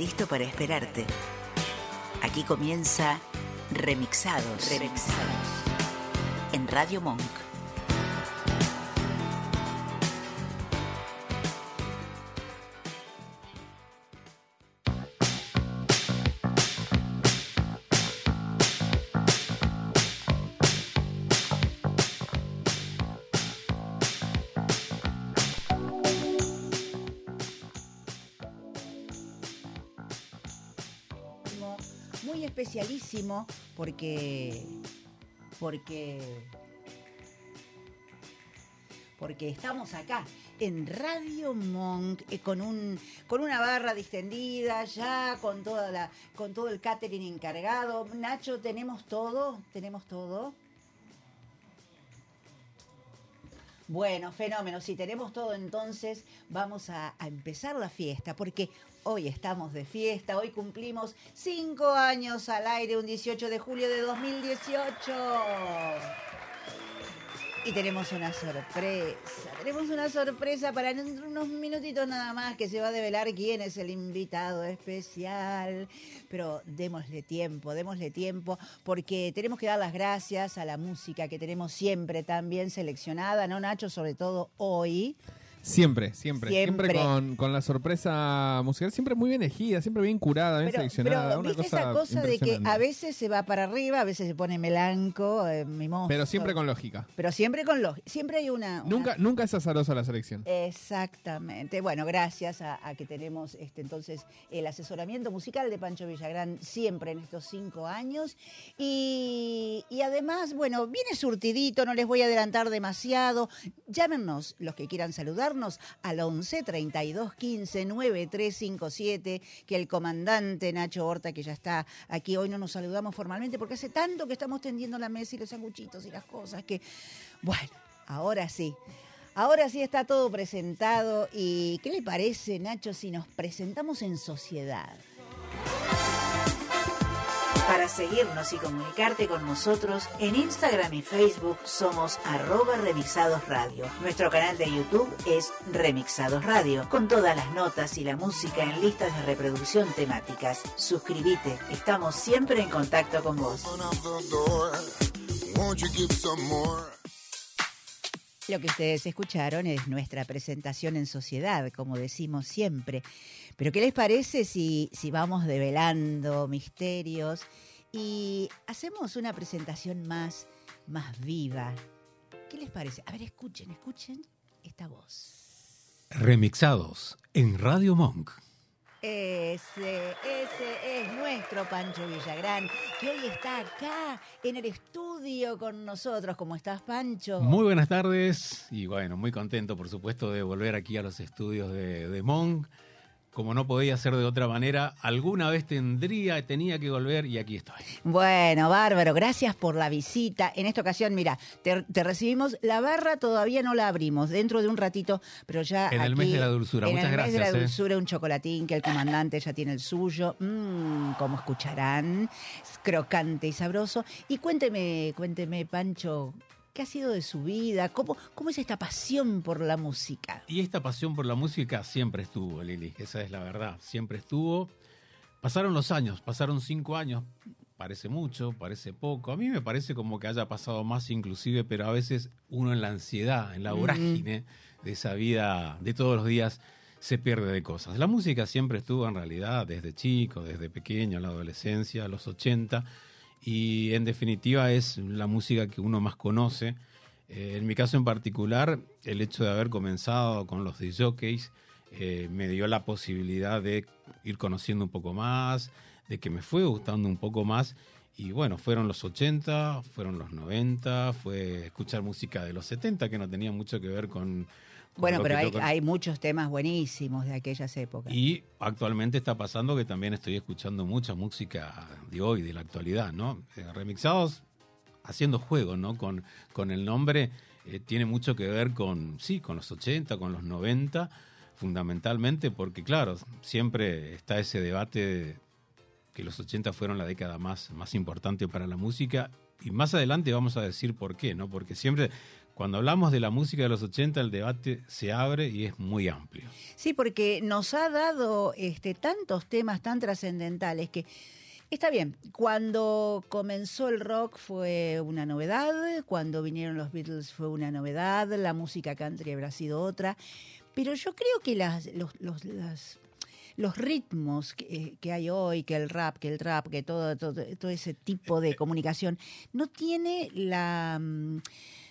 Listo para esperarte. Aquí comienza Remixados. Remixados. En Radio Monk. Porque porque porque estamos acá en Radio Monk eh, con un con una barra distendida ya con toda la con todo el catering encargado. Nacho, tenemos todo, tenemos todo. Bueno, fenómeno. Si tenemos todo, entonces vamos a, empezar la fiesta, porque hoy estamos de fiesta, hoy cumplimos cinco años al aire, un 18 de julio de 2018. Y tenemos una sorpresa, tenemos una sorpresa para dentro de unos minutitos nada más que se va a develar quién es el invitado especial. Pero démosle tiempo, démosle tiempo, porque tenemos que dar las gracias a la música que tenemos siempre tan bien seleccionada, ¿no, Nacho? Sobre todo hoy. Siempre, siempre, Siempre. siempre, con, con la sorpresa musical, siempre muy bien elegida, siempre bien curada, bien Pero, seleccionada. pero, una ¿viste cosa esa cosa de que a veces se va para arriba, a veces se pone melanco, eh, mimoso. Pero siempre con lógica. Pero siempre con lógica. Siempre hay una... una- Nunca, nunca es azarosa la selección. Exactamente. Bueno, gracias a, a que tenemos este entonces el asesoramiento musical de Pancho Villagrán siempre en estos cinco años. Y, y además, bueno, viene surtidito, no les voy a adelantar demasiado. Llámenos los que quieran al 11 32 15 9357, que el comandante Nacho Horta, que ya está aquí hoy, no nos saludamos formalmente porque hace tanto que estamos tendiendo la mesa y los sanguchitos y las cosas que, bueno, ahora sí. Ahora sí está todo presentado y ¿qué le parece, Nacho, si nos presentamos en sociedad? Para seguirnos y comunicarte con nosotros, en Instagram y Facebook somos arroba Remixados Radio. Nuestro canal de YouTube es Remixados Radio, con todas las notas y la música en listas de reproducción temáticas. Suscríbete, estamos siempre en contacto con vos. Lo que ustedes escucharon es nuestra presentación en sociedad, como decimos siempre. Pero ¿qué les parece si, si vamos develando misterios y hacemos una presentación más, más viva? ¿Qué les parece? A ver, escuchen, escuchen esta voz. Remixados en Radio Monk. Ese, ese es nuestro Pancho Villagrán, que hoy está acá en el estudio con nosotros. ¿Cómo estás, Pancho? Muy buenas tardes y bueno, muy contento por supuesto de volver aquí a los estudios de, de Monk. Como no podía ser de otra manera, alguna vez tendría, tenía que volver y aquí estoy. Bueno, bárbaro, gracias por la visita. En esta ocasión, mira, te, te recibimos. La barra todavía no la abrimos, dentro de un ratito, pero ya. En el aquí, mes de la dulzura, en muchas el mes de la gracias, ¿eh? dulzura, un chocolatín que el comandante ya tiene el suyo. Mmm, como escucharán, es crocante y sabroso. Y cuénteme, cuénteme, Pancho, ¿qué ha sido de su vida? ¿Cómo, cómo es esta pasión por la música? Y esta pasión por la música siempre estuvo, Lili, esa es la verdad, siempre estuvo. Pasaron los años, pasaron cinco años, parece mucho, parece poco. A mí me parece como que haya pasado más inclusive, pero a veces uno en la ansiedad, en la vorágine de esa vida de todos los días se pierde de cosas. La música siempre estuvo en realidad desde chico, desde pequeño, en la adolescencia, a los 80, y en definitiva es la música que uno más conoce. Eh, en mi caso en particular, el hecho de haber comenzado con los jockeys eh, me dio la posibilidad de ir conociendo un poco más, de que me fue gustando un poco más. Y bueno, fueron los 80, fueron los 90, fue escuchar música de los 70 que no tenía mucho que ver con Bueno, pero hay muchos temas buenísimos de aquellas épocas. Y actualmente está pasando que también estoy escuchando mucha música de hoy, de la actualidad, ¿no? Eh, remixados haciendo juego, ¿no? Con, con el nombre eh, tiene mucho que ver con, sí, con los 80, con los 90, fundamentalmente, porque claro, siempre está ese debate de que los 80 fueron la década más, más importante para la música y más adelante vamos a decir por qué, ¿no? Porque siempre cuando hablamos de la música de los 80 el debate se abre y es muy amplio. Sí, porque nos ha dado este, tantos temas tan trascendentales que está bien. Cuando comenzó el rock fue una novedad, cuando vinieron los Beatles fue una novedad, la música country habrá sido otra, pero yo creo que las, los, los, las- los ritmos que, eh, que hay hoy, que el rap, que el trap, que todo, todo, todo ese tipo de comunicación, no tiene la...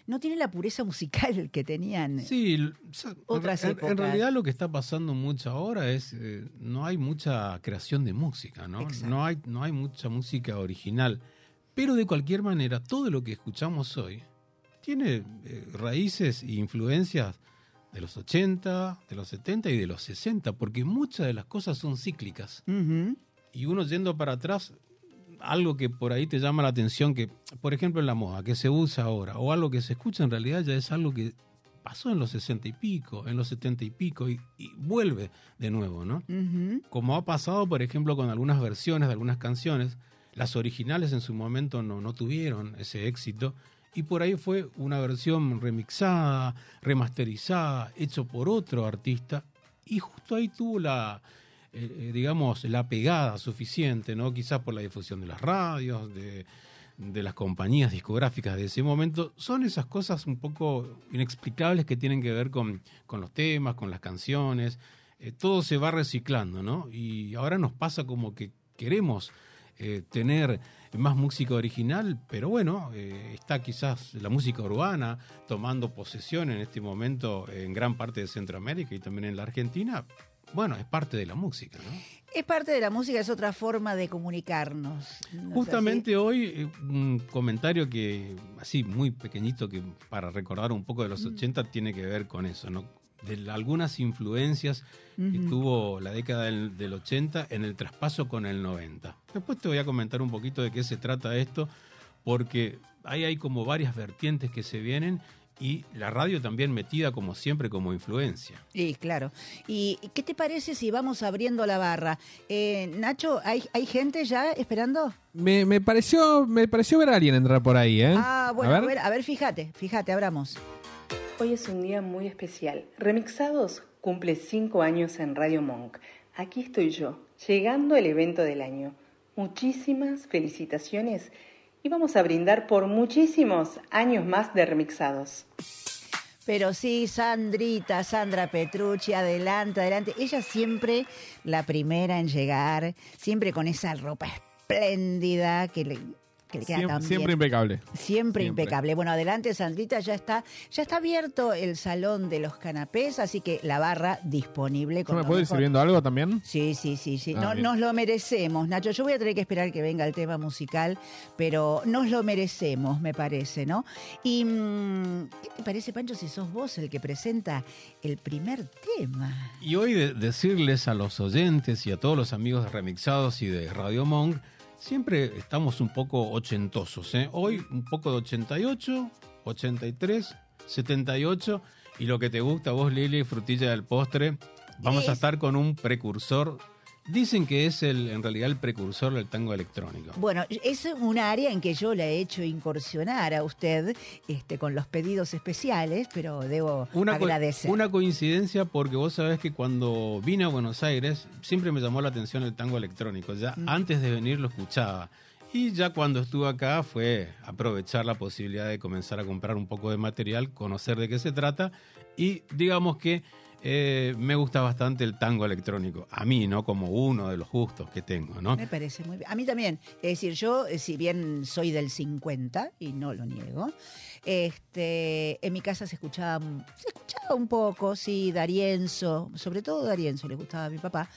No tiene la pureza musical que tenían. Sí, o sea, Otras en, en épocas. realidad lo que está pasando mucho ahora es eh, no hay mucha creación de música, ¿no? Exacto. No hay no hay mucha música original, pero de cualquier manera todo lo que escuchamos hoy tiene eh, raíces e influencias de los 80, de los 70 y de los 60, porque muchas de las cosas son cíclicas. Y uno yendo para atrás, algo que por ahí te llama la atención, que por ejemplo en la moda, que se usa ahora, o algo que se escucha en realidad ya es algo que pasó en los 60 y pico, en los 70 y pico, y, y vuelve de nuevo, ¿no? Como ha pasado, por ejemplo, con algunas versiones de algunas canciones, las originales en su momento no, no tuvieron ese éxito, y por ahí fue una versión remixada, remasterizada, hecho por otro artista, y justo ahí tuvo la, eh, eh, digamos, la pegada suficiente, ¿no? Quizás por la difusión de las radios, de, las compañías discográficas de ese momento. Son esas cosas un poco inexplicables que tienen que ver con, con los temas, con las canciones. Eh, todo se va reciclando, ¿no? Y ahora nos pasa como que queremos tener más música original, pero bueno, está quizás la música urbana tomando posesión en este momento en gran parte de Centroamérica y también en la Argentina. Bueno, es parte de la música, ¿no? Es parte de la música, es otra forma de comunicarnos. ¿no es Justamente hoy, eh, un comentario que, así, muy pequeñito, que para recordar un poco de los 80, tiene que ver con eso, ¿no? De algunas influencias que tuvo la década del, del 80 en el traspaso con el 90. Después te voy a comentar un poquito de qué se trata esto, porque ahí hay como varias vertientes que se vienen y la radio también metida como siempre como influencia. Sí, claro. ¿Y qué te parece si vamos abriendo la barra? Eh, Nacho, ¿hay, ¿hay gente ya esperando? Me, me pareció me pareció ver a alguien entrar por ahí, ¿eh? Ah, bueno, a a ver. ver, a ver, fíjate, fíjate, abramos. Hoy es un día muy especial. Remixados cumple cinco años en Radio Monk. Aquí estoy yo, llegando al evento del año. Muchísimas felicitaciones y vamos a brindar por muchísimos años más de Remixados. Pero sí, Sandrita, Sandra Petrucci, adelante, adelante. Ella siempre la primera en llegar, siempre con esa ropa espléndida que le, que le queda tan siempre impecable. Siempre, Siempre. impecable. Bueno, adelante, Sandrita, ya está, ya está abierto el salón de los canapés, así que la barra disponible. ¿Yo con me lo puedo ir mejor. sirviendo algo también? Sí, sí, sí, sí. Ah, No, bien. nos lo merecemos, Nacho. Yo voy a tener que esperar que venga el tema musical, pero nos lo merecemos, me parece, ¿no? Y mm, ¿qué te parece, Pancho, si sos vos el que presenta el primer tema? Y hoy de- decirles a los oyentes y a todos los amigos de Remixados y de Radio Monk, siempre estamos un poco ochentosos. ¿eh? Hoy un poco de 88, 83, 78 y lo que te gusta vos, Lili, frutilla del postre. Vamos a Es- estar con un precursor. Dicen que es el, en realidad el precursor del tango electrónico. Bueno, es un área en que yo le he hecho incursionar a usted este, con los pedidos especiales, pero debo Una, co- agradecer. una coincidencia porque vos sabés que cuando vine a Buenos Aires siempre me llamó la atención el tango electrónico. Ya Mm. antes de venir lo escuchaba. Y ya cuando estuve acá fue aprovechar la posibilidad de comenzar a comprar un poco de material, conocer de qué se trata y digamos que eh, me gusta bastante el tango electrónico. A mí, ¿no? Como uno de los gustos que tengo, ¿no? Me parece muy bien. A mí también. Es decir, yo, eh, si bien soy del 50, y no lo niego, este, en mi casa se escuchaba, se escuchaba un poco, sí, Darienzo, sobre todo Darienzo le gustaba a mi papá.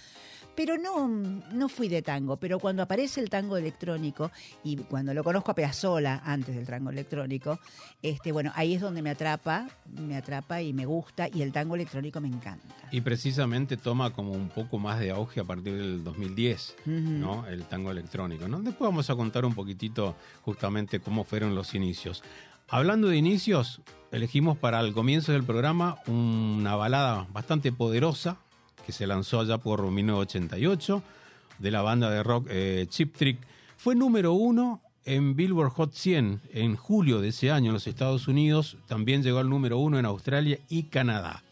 Pero no, no fui de tango. Pero cuando aparece el tango electrónico, y cuando lo conozco a Piazzolla antes del tango electrónico, este, bueno, ahí es donde me atrapa, me atrapa y me gusta, y el tango electrónico me encanta. Y precisamente toma como un poco más de auge a partir del 2010, ¿no? El tango electrónico, ¿no? Después vamos a contar un poquitito justamente cómo fueron los inicios. Hablando de inicios, elegimos para el comienzo del programa una balada bastante poderosa que se lanzó allá por 1988 de la banda de rock eh, Chip Trick. Fue número uno en Billboard Hot 100 en julio de ese año en los Estados Unidos. También llegó al número uno en Australia y Canadá.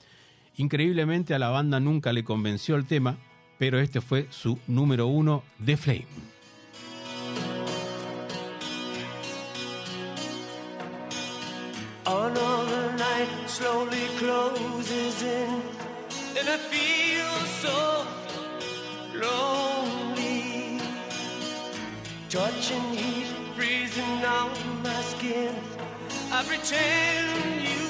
Increíblemente a la banda nunca le convenció el tema, pero este fue su número uno de Flame. Night slowly closes and I feel so lonely. Touching heat freezing on my skin. I pretend you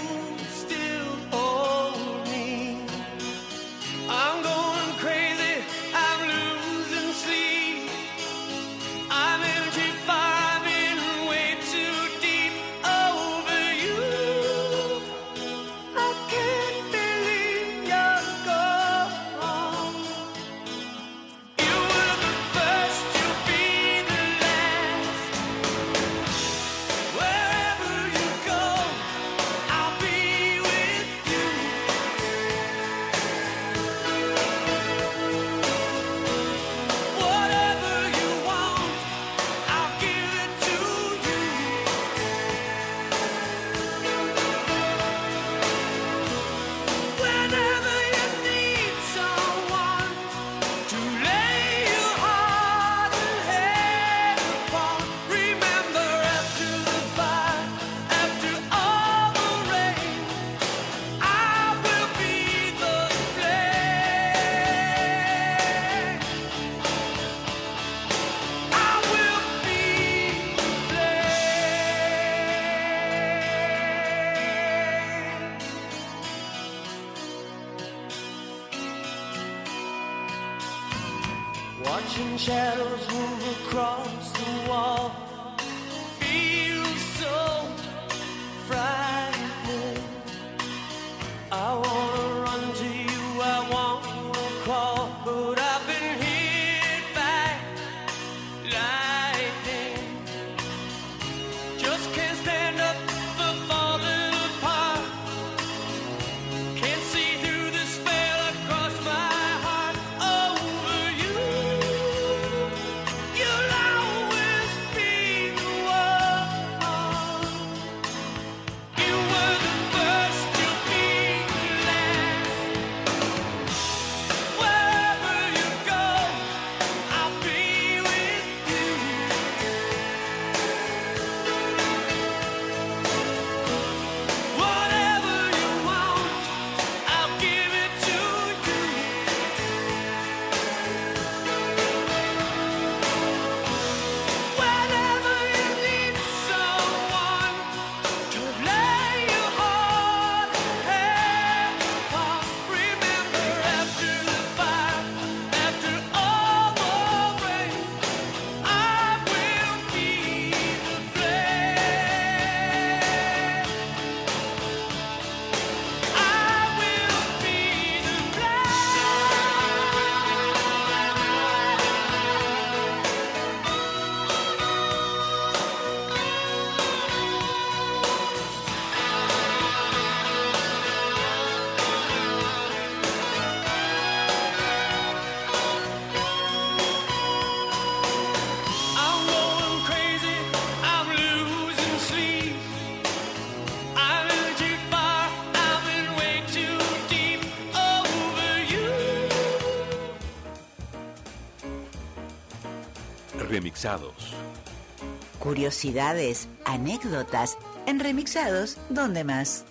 Curiosidades, anécdotas, en remixados, ¿dónde más?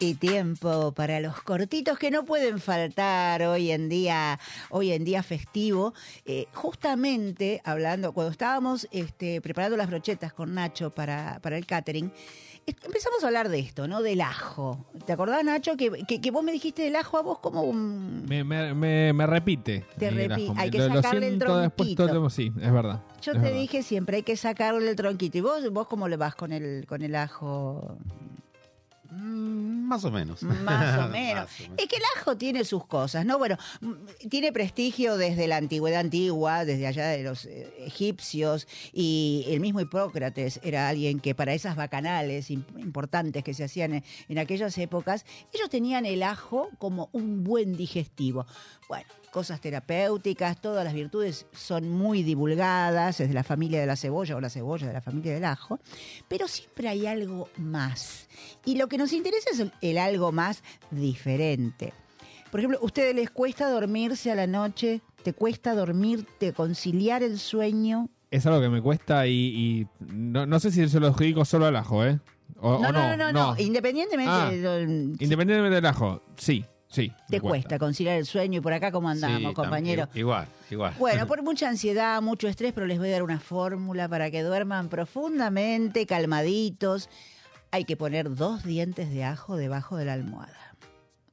Y tiempo para los cortitos que no pueden faltar hoy en día, hoy en día festivo. Eh, justamente hablando, cuando estábamos este, preparando las brochetas con Nacho para, el catering, empezamos a hablar de esto, ¿no? Del ajo. ¿Te acordás, Nacho, que, que, que vos me dijiste del ajo a vos como un... Me, me, me, me repite. Te ahí el repi- ajo. hay que Lo- sacarle el todo tronquito. tiempo, Sí, es verdad. Yo es te verdad. dije siempre, hay que sacarle el tronquito. ¿Y vos, vos cómo le vas con el, con el ajo? Mm, más o menos. Más o menos. Más o menos. Es que el ajo tiene sus cosas, ¿no? Bueno, mm, tiene prestigio desde la antigüedad antigua, desde allá de los eh, egipcios, y el mismo Hipócrates era alguien que para esas bacanales im- importantes que se hacían en, en aquellas épocas, ellos tenían el ajo como un buen digestivo. Bueno, cosas terapéuticas, todas las virtudes son muy divulgadas, es de la familia de la cebolla o la cebolla de la familia del ajo, pero siempre hay algo más. Y lo que nos interesa es el, algo más diferente. Por ejemplo, ¿a ustedes les cuesta dormirse a la noche? ¿Te cuesta dormirte, conciliar el sueño? Es algo que me cuesta y, y no, no sé si se lo adjudico solo al ajo, ¿eh? O, o no, no, no, no, no, Independientemente, Ah, de Independientemente del ajo, sí, sí. te cuesta conciliar el sueño y por acá cómo andamos, Sí, compañero. Igual, igual. Bueno, por mucha ansiedad, mucho estrés, pero les voy a dar una fórmula para que duerman profundamente, calmaditos. Hay que poner dos dientes de ajo debajo de la almohada.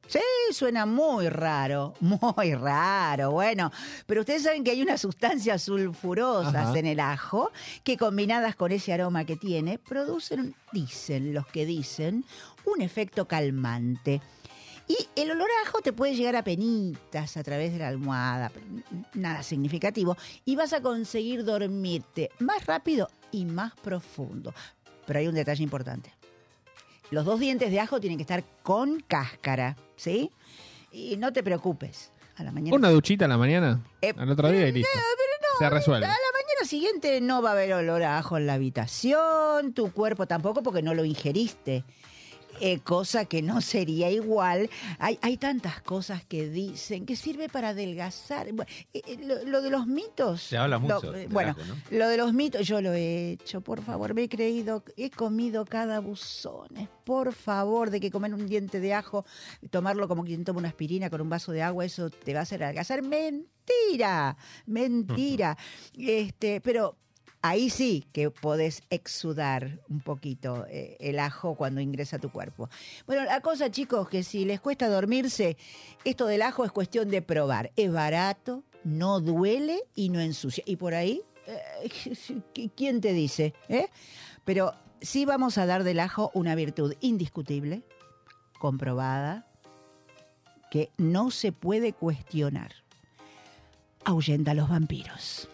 Sí, suena muy raro, muy raro, bueno, pero ustedes saben que hay unas sustancias sulfurosas Ajá. en el ajo que combinadas con ese aroma que tiene, producen, dicen los que dicen, un efecto calmante. Y el olor a ajo te puede llegar a penitas a través de la almohada, pero nada significativo, y vas a conseguir dormirte más rápido y más profundo. Pero hay un detalle importante. Los dos dientes de ajo tienen que estar con cáscara, ¿sí? Y no te preocupes. A la mañana. Una duchita a la mañana, Eh, al otro día y listo. Se resuelve. A la mañana siguiente no va a haber olor a ajo en la habitación, tu cuerpo tampoco porque no lo ingeriste. Eh, cosa que no sería igual. Hay, hay tantas cosas que dicen que sirve para adelgazar. Bueno, eh, eh, lo, lo de los mitos. Se habla mucho lo- bueno, lo de los mitos, yo lo he hecho, por favor, me he creído, he comido cada buzones, por favor, de que comer un diente de ajo, tomarlo como quien toma una aspirina con un vaso de agua, eso te va a hacer adelgazar. Mentira, mentira. este, pero ahí sí que podés exudar un poquito eh, el ajo cuando ingresa a tu cuerpo. Bueno, la cosa, chicos, que si les cuesta dormirse, esto del ajo es cuestión de probar. Es barato, no duele y no ensucia. Y por ahí, eh, ¿quién te dice? eh? Pero sí vamos a dar del ajo una virtud indiscutible, comprobada, que no se puede cuestionar. Ahuyenta a los vampiros.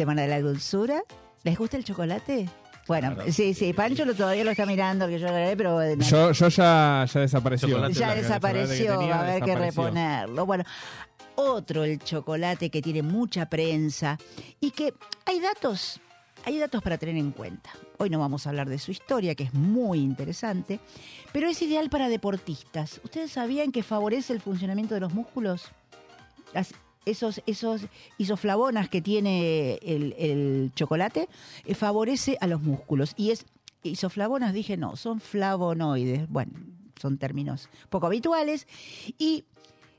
Semana de la dulzura. ¿Les gusta el chocolate? Bueno, Claro. sí, sí, Pancho lo, todavía lo está mirando, que yo lo haré, pero no- Yo, yo ya, ya desapareció. Chocolate ya desapareció, tenía, va a haber que reponerlo. Bueno, otro el chocolate que tiene mucha prensa y que hay datos, hay datos para tener en cuenta. Hoy no vamos a hablar de su historia, que es muy interesante, pero es ideal para deportistas. ¿Ustedes sabían que favorece el funcionamiento de los músculos? Las- esos, esos isoflavonas que tiene el, el chocolate eh, favorece a los músculos. Y es isoflavonas, dije no, son flavonoides. Bueno, son términos poco habituales. Y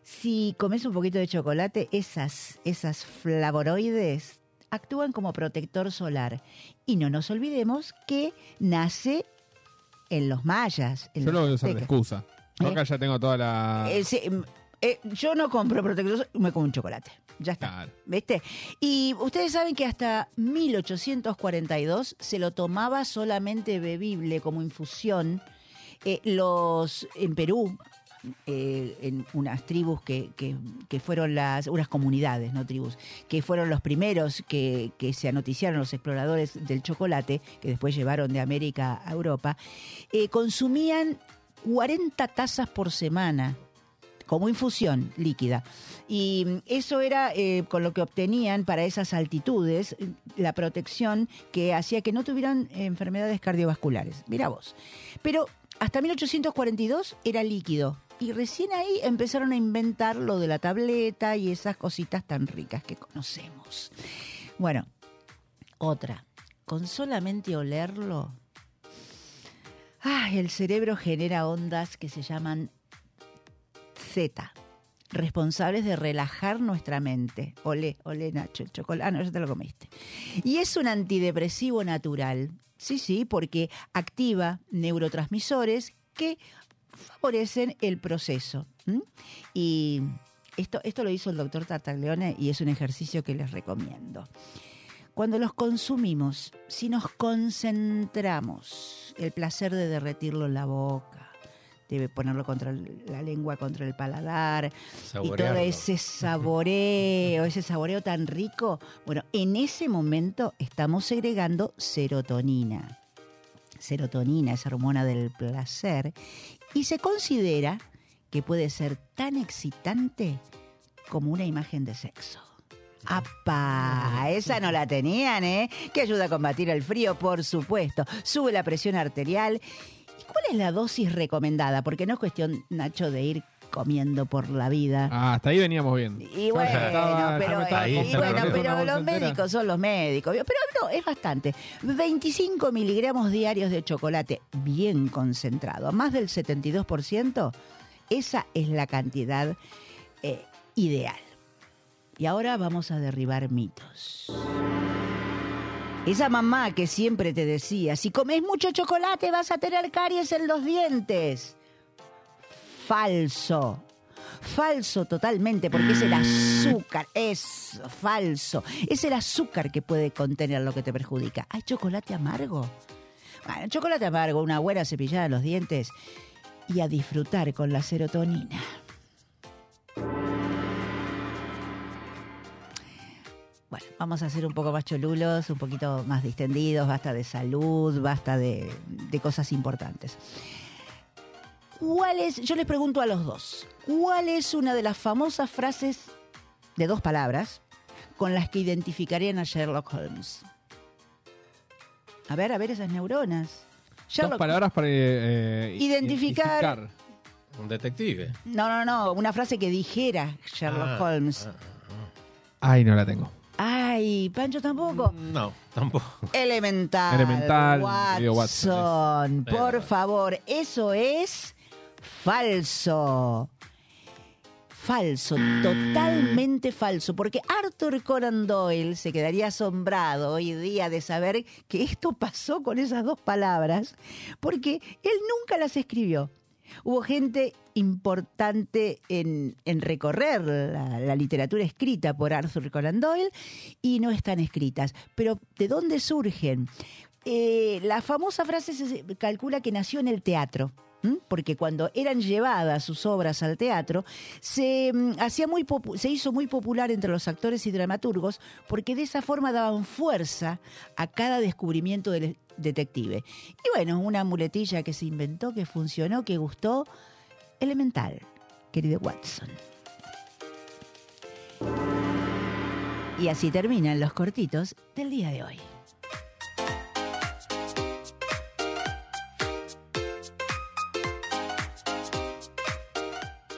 si comes un poquito de chocolate, esas, esas flavonoides actúan como protector solar. Y no nos olvidemos que nace en los mayas. en Yo los lo voy a usar de excusa. ¿Eh? acá ya tengo toda la... Eh, sí, mm, eh, yo no compro protector me como un chocolate. Ya está. Claro. ¿Viste? Y ustedes saben que hasta 1842 se lo tomaba solamente bebible como infusión. Eh, los en Perú, eh, en unas tribus que, que- que fueron las, unas comunidades, no tribus, que fueron los primeros que, que se anoticiaron los exploradores del chocolate, que después llevaron de América a Europa, eh, consumían 40 tazas por semana como infusión líquida. Y eso era eh, con lo que obtenían para esas altitudes la protección que hacía que no tuvieran enfermedades cardiovasculares. Mira vos. Pero hasta 1842 era líquido. Y recién ahí empezaron a inventar lo de la tableta y esas cositas tan ricas que conocemos. Bueno, otra. Con solamente olerlo, Ay, el cerebro genera ondas que se llaman Z, responsables de relajar nuestra mente. Olé, olé, Nacho, el chocolate. Ah, no, ya te lo comiste. Y es un antidepresivo natural. Sí, sí, porque activa neurotransmisores que favorecen el proceso. Y esto, esto lo hizo el doctor Tartaglione y es un ejercicio que les recomiendo. Cuando los consumimos, si nos concentramos, el placer de derretirlo en la boca, de ponerlo contra el- la lengua, contra el paladar, y todo ese saboreo, ese saboreo tan rico, bueno, en ese momento estamos segregando serotonina. Serotonina, esa hormona del placer, y se considera que puede ser tan excitante como una imagen de sexo. ¡Apa! Esa no la tenían, ¿eh? Que ayuda a combatir el frío, por supuesto. Sube la presión arterial. ¿Y cuál es la dosis recomendada? Porque no es cuestión, Nacho, de ir comiendo por la vida. Ah, hasta ahí veníamos bien. Y bueno, estaba- pero, ahí y el bueno, pero los entera. médicos son los médicos. Pero no, es bastante. 25 miligramos diarios de chocolate bien concentrado, más del 72%, esa es la cantidad eh, ideal. Y ahora vamos a derribar mitos. Esa mamá que siempre te decía, si comes mucho chocolate vas a tener caries en los dientes. Falso. Falso totalmente, porque es el azúcar, es falso. Es el azúcar que puede contener lo que te perjudica. ¿Hay chocolate amargo? Bueno, chocolate amargo, una buena cepillada en los dientes y a disfrutar con la serotonina. Bueno, vamos a ser un poco más cholulos, un poquito más distendidos, basta de salud, basta de, de cosas importantes. ¿Cuál es, yo les pregunto a los dos, cuál es una de las famosas frases de dos palabras con las que identificarían a Sherlock Holmes? A ver, a ver esas neuronas. Dos Sherlock- palabras para eh, Identificar- identificar. Un detective. No, no, no, una frase que dijera Sherlock Ah, Holmes. ah, Ay, no la tengo. Ay, Pancho tampoco. No, tampoco. Elemental. Elemental, Watson, Watson, por favor, eso es falso. Falso, totalmente falso, porque Arthur Conan Doyle se quedaría asombrado hoy día de saber que esto pasó con esas dos palabras, porque él nunca las escribió. Hubo gente importante en, recorrer la, literatura escrita por Arthur Conan Doyle y no están escritas. Pero ¿de dónde surgen? Eh, la famosa frase se calcula que nació en el teatro. Porque cuando eran llevadas sus obras al teatro, se, mm, hacía muy se hizo muy popular entre los actores y dramaturgos porque de esa forma daban fuerza a cada descubrimiento del detective. Y bueno, una muletilla que se inventó, que funcionó, que gustó, elemental, querido Watson. Y así terminan los cortitos del día de hoy.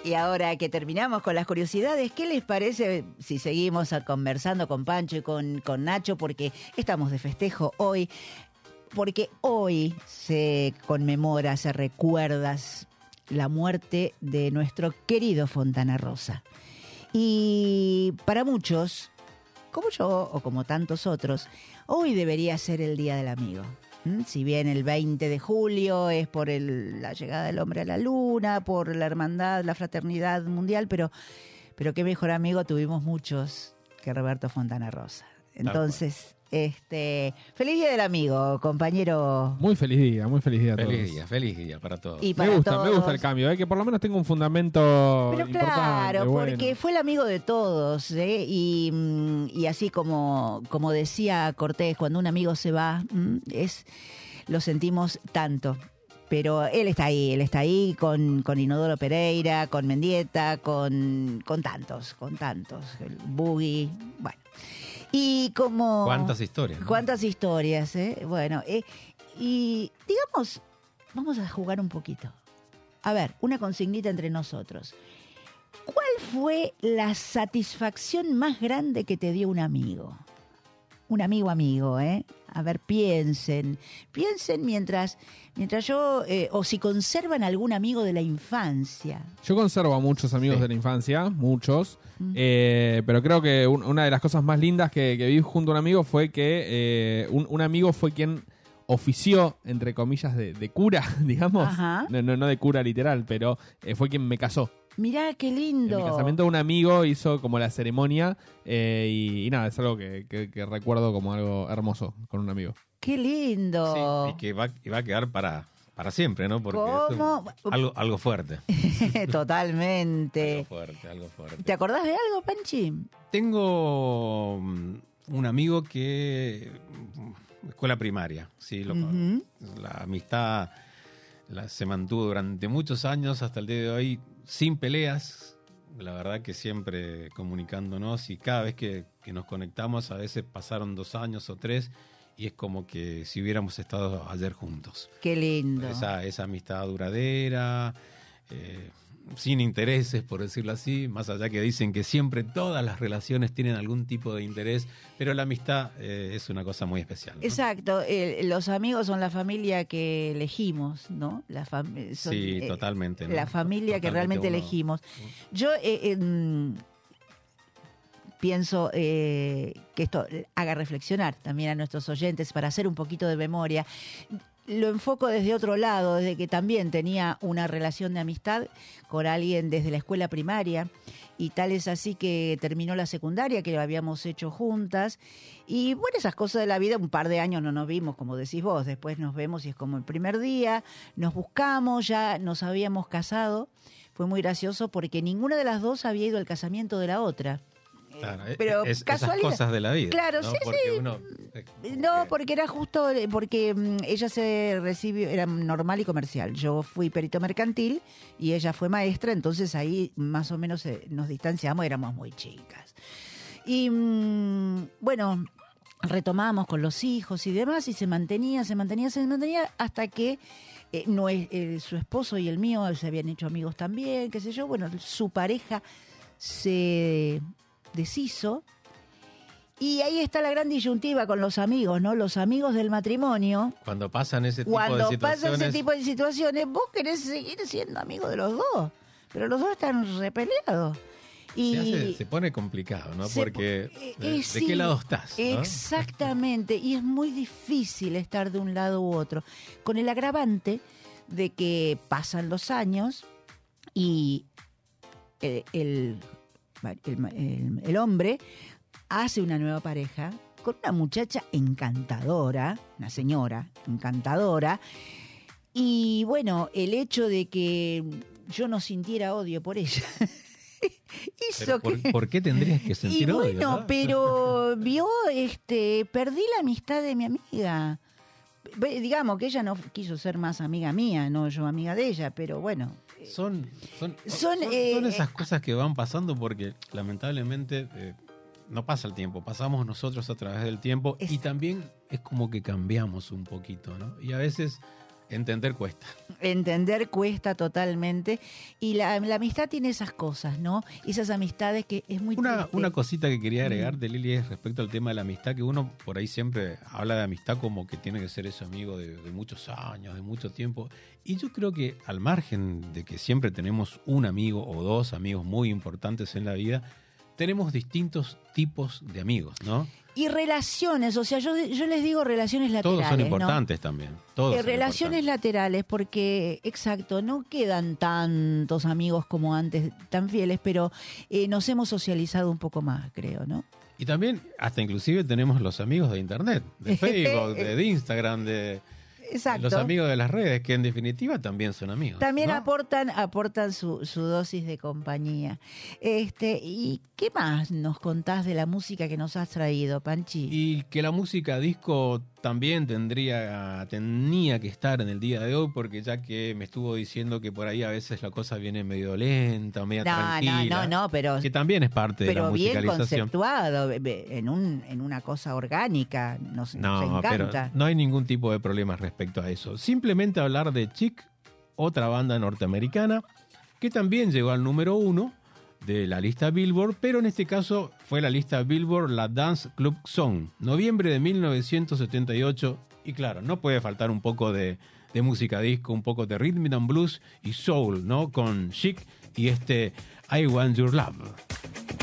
Y ahora que terminamos con las curiosidades, ¿qué les parece si seguimos conversando con Pancho y con, con Nacho? Porque estamos de festejo hoy, porque hoy se conmemora, se recuerda la muerte de nuestro querido Fontana Rosa. Y para muchos, como yo o como tantos otros, hoy debería ser el Día del Amigo. ¿m? Si bien el 20 de julio es por el- la llegada del hombre a la luna, por la hermandad, la fraternidad mundial, pero, pero qué mejor amigo tuvimos muchos que Roberto Fontana Rosa. Entonces, este, feliz día del amigo, compañero. Muy feliz día, muy feliz día a todos. Feliz día, feliz día para todos. Y Me gusta, me gusta el cambio, eh, que por lo menos tenga un fundamento Pero importante, claro, bueno. porque fue el amigo de todos, ¿eh? y, mm, y así como, como decía Cortés, cuando un amigo se va, mm, es lo sentimos tanto. Pero él está ahí, él está ahí con, con Inodoro Pereira, con Mendieta, con, con tantos, con tantos, el Boogie, bueno. Y como... ¿Cuántas historias? no? ¿Cuántas historias, eh? Bueno, eh, y digamos, vamos a jugar un poquito. A ver, una consignita entre nosotros. ¿Cuál fue la satisfacción más grande que te dio un amigo? Un amigo amigo, ¿eh? A ver, piensen, piensen mientras, mientras yo, eh, o si conservan algún amigo de la infancia. Yo conservo a muchos amigos Sí. de la infancia, muchos, eh, pero creo que un- una de las cosas más lindas que, que vi junto a un amigo fue que eh, un, un amigo fue quien ofició, entre comillas, de, de cura, digamos. Ajá. No, no, no de cura literal, pero eh, fue quien me casó. Mirá qué En lindo. mi casamiento un amigo hizo como la ceremonia eh, y, y nada, es algo que, que- que recuerdo como algo hermoso con un amigo. Qué lindo. Sí, y que va, y va a quedar para, para siempre, ¿no? Porque es un- ¿Cómo? algo, algo fuerte. Totalmente. Algo fuerte, algo fuerte. ¿Te acordás de algo, Panchi? Tengo mm, un amigo que. Escuela primaria, sí, lo- la amistad la- se mantuvo durante muchos años hasta el día de hoy sin peleas. La verdad que siempre comunicándonos y cada vez que, que nos conectamos, a veces pasaron dos años o tres y es como que si hubiéramos estado ayer juntos. Qué lindo. Esa, esa amistad duradera, eh, sin intereses, por decirlo así, más allá que dicen que siempre todas las relaciones tienen algún tipo de interés, pero la amistad eh, es una cosa muy especial. ¿no? Exacto, los amigos son la familia que elegimos, ¿no? La son, Sí, eh, totalmente. ¿no? La familia que realmente uno- elegimos. Yo eh, em, pienso eh, que esto haga reflexionar también a nuestros oyentes para hacer un poquito de memoria. Lo enfoco desde otro lado, desde que también tenía una relación de amistad con alguien desde la escuela primaria y tal es así que terminó la secundaria, que lo habíamos hecho juntas. Y bueno, esas cosas de la vida, un par de años no nos vimos, como decís vos, después nos vemos y es como el primer día, nos buscamos, ya nos habíamos casado. Fue muy gracioso porque ninguna de las dos había ido al casamiento de la otra. Claro, eh, pero es- casualidad. Esas cosas de la vida. Claro, ¿no? sí, Porque sí. uno, eh, No, eh, porque era justo, eh, porque mm, ella se recibió, era normal y comercial. Yo fui perito mercantil y ella fue maestra, entonces ahí más o menos nos distanciamos, éramos muy chicas. Y mm, bueno, retomamos con los hijos y demás y se mantenía, se mantenía, se mantenía hasta que eh, no es, eh, su esposo y el mío se habían hecho amigos también, qué sé yo. Bueno, su pareja se deshizo y ahí está la gran disyuntiva con los amigos, ¿no? Los amigos del matrimonio. Cuando pasan ese tipo de Cuando situaciones. pasa ese tipo de situaciones, vos querés seguir siendo amigo de los dos, pero los dos están repeleados. Y Se, hace- se pone complicado, ¿no? Porque po- eh, ¿de, eh, de qué lado estás? no? Exactamente, y es muy difícil estar de un lado u otro, con el agravante de que pasan los años y el, el- el- el- el hombre hace una nueva pareja con una muchacha encantadora, una señora encantadora, y bueno, el hecho de que yo no sintiera odio por ella hizo Pero ¿por, que... por qué tendrías que sentir y odio? bueno, no? pero vio, este, perdí la amistad de mi amiga. Digamos que ella no quiso ser más amiga mía, no yo amiga de ella, pero bueno. Son, son, Son, son, eh, son eh, esas cosas que van pasando porque lamentablemente eh, no pasa el tiempo, pasamos nosotros a través del tiempo Es- y también es como que cambiamos un poquito, ¿no? Y a veces entender cuesta. Entender cuesta totalmente. Y la, la amistad tiene esas cosas, ¿no? Esas amistades que es muy Una, triste. una cosita que quería agregar de Lili es respecto al tema de la amistad, que uno por ahí siempre habla de amistad como que tiene que ser ese amigo de, de muchos años, de mucho tiempo. Y yo creo que al margen de que siempre tenemos un amigo o dos amigos muy importantes en la vida, tenemos distintos tipos de amigos, ¿no? Y relaciones, o sea, yo, yo les digo relaciones laterales. Todos son ¿no? importantes también. Todos Eh, son relaciones importantes. laterales, porque, exacto, no quedan tantos amigos como antes, tan fieles, pero eh, nos hemos socializado un poco más, creo, ¿no? Y también, hasta inclusive tenemos los amigos de Internet, de Facebook, de, de Instagram, de Exacto. los amigos de las redes, que en definitiva también son amigos. También ¿no? aportan, aportan su, su dosis de compañía. Este, ¿y qué más nos contás de la música que nos has traído, Panchi? Y que la música disco también tendría, tenía que estar en el día de hoy, porque ya que me estuvo diciendo que por ahí a veces la cosa viene medio lenta, medio no, no, tranquila. no, no, pero, Que también es parte de la pero bien musicalización. conceptuado, en, un, en una cosa orgánica, nos, nos No, pero encanta. no hay ningún tipo de problema respecto a eso. Simplemente hablar de Chic, otra banda norteamericana, que también llegó al número uno de la lista Billboard, pero en este caso fue la lista Billboard la Dance Club Song, noviembre de 1978. Y claro, no puede faltar un poco de, de música disco, un poco de rhythm and blues y soul, ¿no? Con Chic y este I Want Your Love.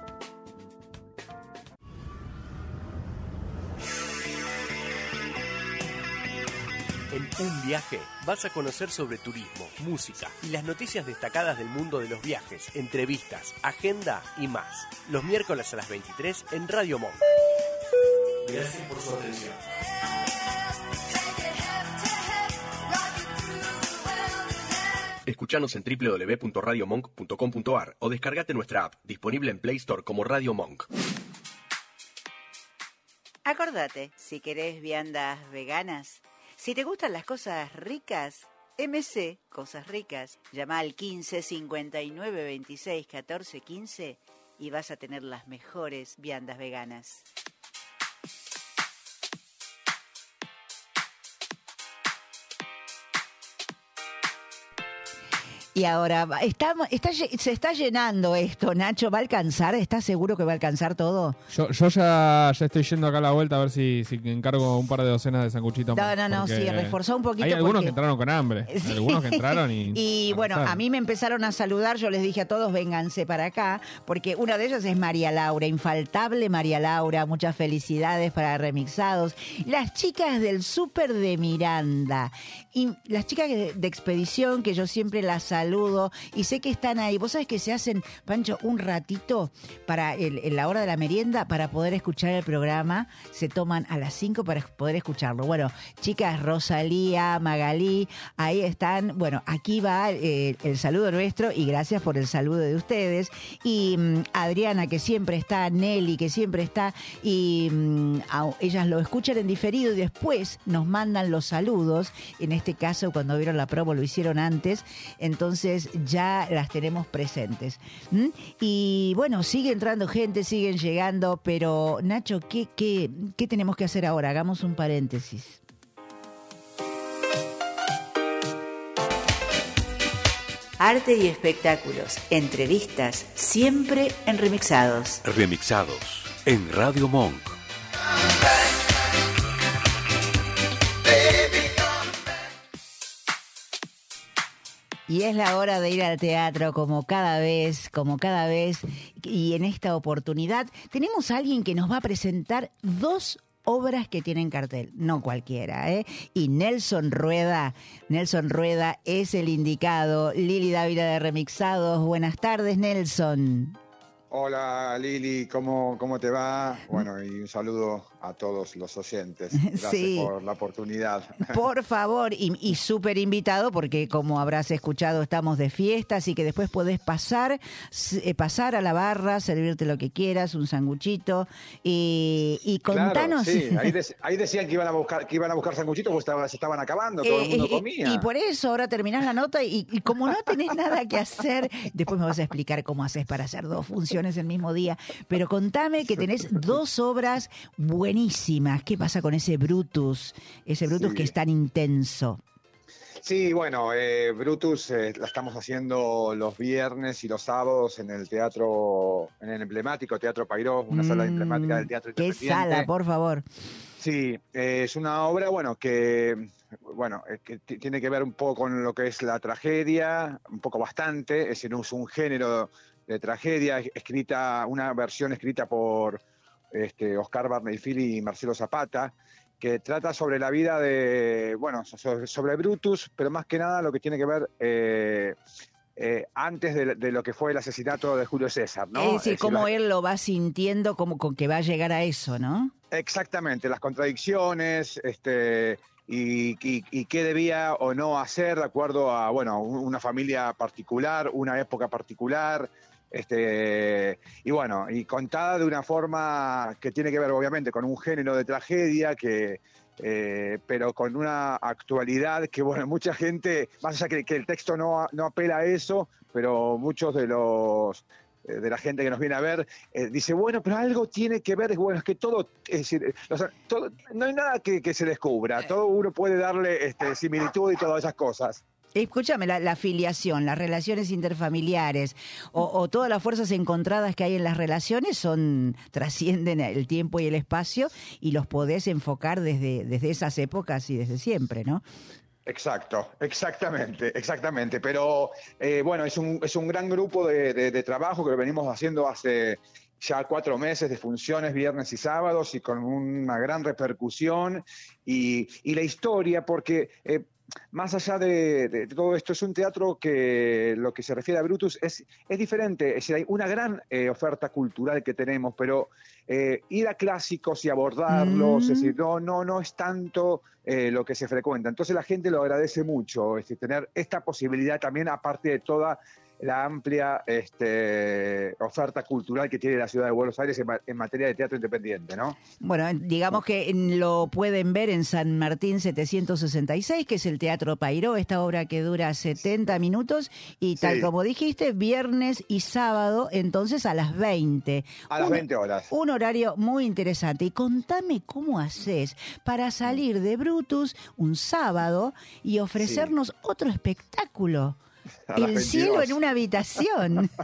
Un Viaje vas a conocer sobre turismo, música y las noticias destacadas del mundo de los viajes, entrevistas, agenda y más. Los miércoles a las 23 en Radio Monk. Gracias por su atención. Escuchanos en www.radiomonk.com.ar o descargate nuestra app, disponible en Play Store como Radio Monk. Acordate, si querés viandas veganas, si te gustan las cosas ricas, MC Cosas Ricas, llama al 15 59 26 14 15 y vas a tener las mejores viandas veganas. Y ahora, está, se está llenando esto, Nacho. ¿Va a alcanzar? ¿Estás seguro que va a alcanzar todo? Yo, yo ya, ya estoy yendo acá a la vuelta a ver si, si encargo un par de docenas de sanguchitos No, más, no, no, sí, reforzá un poquito Hay algunos porque- que entraron con hambre. Sí. Algunos que entraron y. Y bueno, a mí me empezaron a saludar, yo les dije a todos, vénganse para acá, porque una de ellas es María Laura, infaltable María Laura, muchas felicidades para Remixados. Las chicas del Súper de Miranda, y las chicas de, de Expedición, que yo siempre las saludo, y sé que están ahí. Vos sabés que se hacen, Pancho, un ratito para el- en la hora de la merienda para poder escuchar el programa, se toman a las 5 para poder escucharlo. Bueno, chicas, Rosalía, Magalí, ahí están. Bueno, aquí va eh, el saludo nuestro y gracias por el saludo de ustedes. Y mm, Adriana, que siempre está, Nelly, que siempre está, y mm, ellas lo escuchan en diferido y después nos mandan los saludos. En este caso, cuando vieron la promo, lo hicieron antes. Entonces ya las tenemos presentes. ¿Mm? Y bueno, sigue entrando gente, siguen llegando, pero Nacho, ¿qué, qué, qué tenemos que hacer ahora? Hagamos un paréntesis. Arte y espectáculos, entrevistas, siempre en remixados. Remixados en Radio Monk. Y es la hora de ir al teatro como cada vez, como cada vez. Y en esta oportunidad tenemos a alguien que nos va a presentar dos obras que tienen cartel, no cualquiera, ¿eh? Y Nelson Rueda, Nelson Rueda es el indicado. Lili Dávila de Remixados, buenas tardes Nelson. Hola Lili, ¿cómo, ¿cómo te va? Bueno, y un saludo a todos los oyentes. Gracias Sí. por la oportunidad. Por favor, y, y súper invitado, porque como habrás escuchado, estamos de fiesta, así que después podés pasar, eh, pasar a la barra, servirte lo que quieras, un sanguchito, y, y contanos. Claro, sí, ahí, dec- ahí decían que iban a buscar, que iban a buscar sanguchitos porque estaba- se estaban acabando, todo el mundo Eh, eh, comía. Y por eso ahora terminás la nota y, y como no tenés nada que hacer, después me vas a explicar cómo haces para hacer dos funciones el mismo día. Pero contame que tenés dos obras buenísimas. ¿Qué pasa con ese Brutus? Ese Brutus Sí. que es tan intenso. Sí, bueno, eh, Brutus eh, la estamos haciendo los viernes y los sábados en el teatro, en el emblemático Teatro Pairó, una sala Mm, emblemática del teatro ¿Qué sala, por favor? Sí, eh, es una obra, bueno, que bueno, que ti- tiene que ver un poco con lo que es la tragedia, un poco bastante, es decir, es un género de tragedia escrita, una versión escrita por este, Oscar Barneyfili y Marcelo Zapata, que trata sobre la vida de, bueno, so- sobre, Brutus, pero más que nada lo que tiene que ver eh, eh, antes de, de lo que fue el asesinato de Julio César, ¿no? es decir, decir, cómo él lo va sintiendo, como con que va a llegar a eso, ¿no? Exactamente, las contradicciones, este, y, y- y qué debía o no hacer de acuerdo a, bueno, un- una familia particular, una época particular, este, y bueno, y contada de una forma que tiene que ver obviamente con un género de tragedia que eh, pero con una actualidad que, bueno, mucha gente, más allá que, que el texto no, no apela a eso, pero muchos de los eh, de la gente que nos viene a ver, eh, dice, bueno, pero algo tiene que ver, bueno, es que todo, es decir, o sea, todo- no hay nada que, que se descubra, todo uno puede darle este, similitud y todas esas cosas. Escúchame, la, la filiación, las relaciones interfamiliares o, todas las fuerzas encontradas que hay en las relaciones son trascienden el tiempo y el espacio y los podés enfocar desde, desde esas épocas y desde siempre, ¿no? Exacto, exactamente, exactamente. Pero eh, bueno, es un, es un gran grupo de trabajo que lo venimos haciendo hace ya cuatro meses de funciones viernes y sábados y con una gran repercusión y, y la historia, porque eh, más allá de, de todo esto, es un teatro que lo que se refiere a Brutus es, es diferente, es decir, hay una gran eh, oferta cultural que tenemos, pero eh, ir a clásicos y abordarlos, es decir, no, no, no es tanto eh, lo que se frecuenta. Entonces la gente lo agradece mucho, es decir, tener esta posibilidad también, aparte de toda la amplia este, oferta cultural que tiene la ciudad de Buenos Aires en, en materia de teatro independiente, ¿no? Bueno, digamos que lo pueden ver en San Martín 766, que es el Teatro Pairó, esta obra que dura 70 minutos y tal Sí. como dijiste, viernes y sábado, entonces a las 20. A las Un- 20 horas. Un horario muy interesante. Y contame cómo haces para salir de Brutus un sábado y ofrecernos otro espectáculo. A las El 22. cielo en una habitación.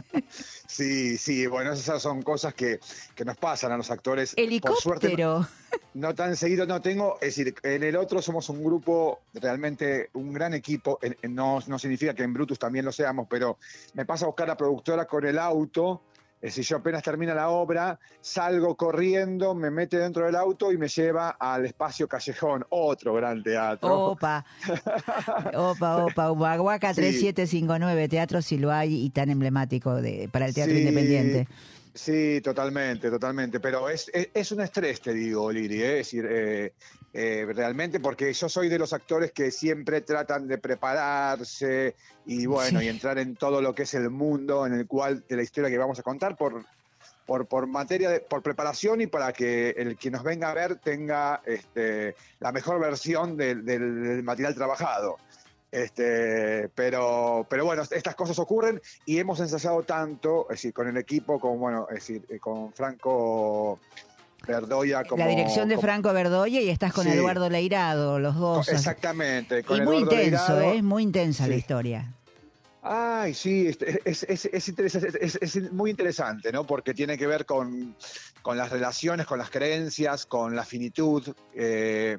Sí, sí, bueno, esas son cosas que, que nos pasan a los actores. Por suerte, Helicóptero. no tan seguido no tengo, es decir, en el otro somos un grupo, realmente un gran equipo, no, no significa que en Brutus también lo seamos, pero me pasa a buscar la productora con el auto, es decir, yo apenas termina la obra, salgo corriendo, me mete dentro del auto y me lleva al espacio Callejón, otro gran teatro. Opa, opa, opa, Humahuaca Sí. 3759, Teatro Siloay y tan emblemático de, para el teatro Sí, independiente. Sí, totalmente, totalmente. Pero es, es, es un estrés, te digo, Liri, ¿eh? es decir, eh, eh, realmente, porque yo soy de los actores que siempre tratan de prepararse y bueno, Sí. y entrar en todo lo que es el mundo en el cual, de la historia que vamos a contar por, por, por materia, de, por preparación y para que el que nos venga a ver tenga este, la mejor versión del, del- del material trabajado. Este, pero, pero bueno, estas cosas ocurren y hemos ensayado tanto, es decir, con el equipo, con bueno, es decir, eh, con Franco Verdoya, como la dirección de como- Franco Verdoya y estás con Sí. Eduardo Leirado, los dos. exactamente, con y muy Eduardo intenso, Leirado. ¿eh? Muy intensa la historia. Ay, sí, este, es, es, es, interesante, es, es muy interesante, ¿no? Porque tiene que ver con, con las relaciones, con las creencias, con la finitud. eh,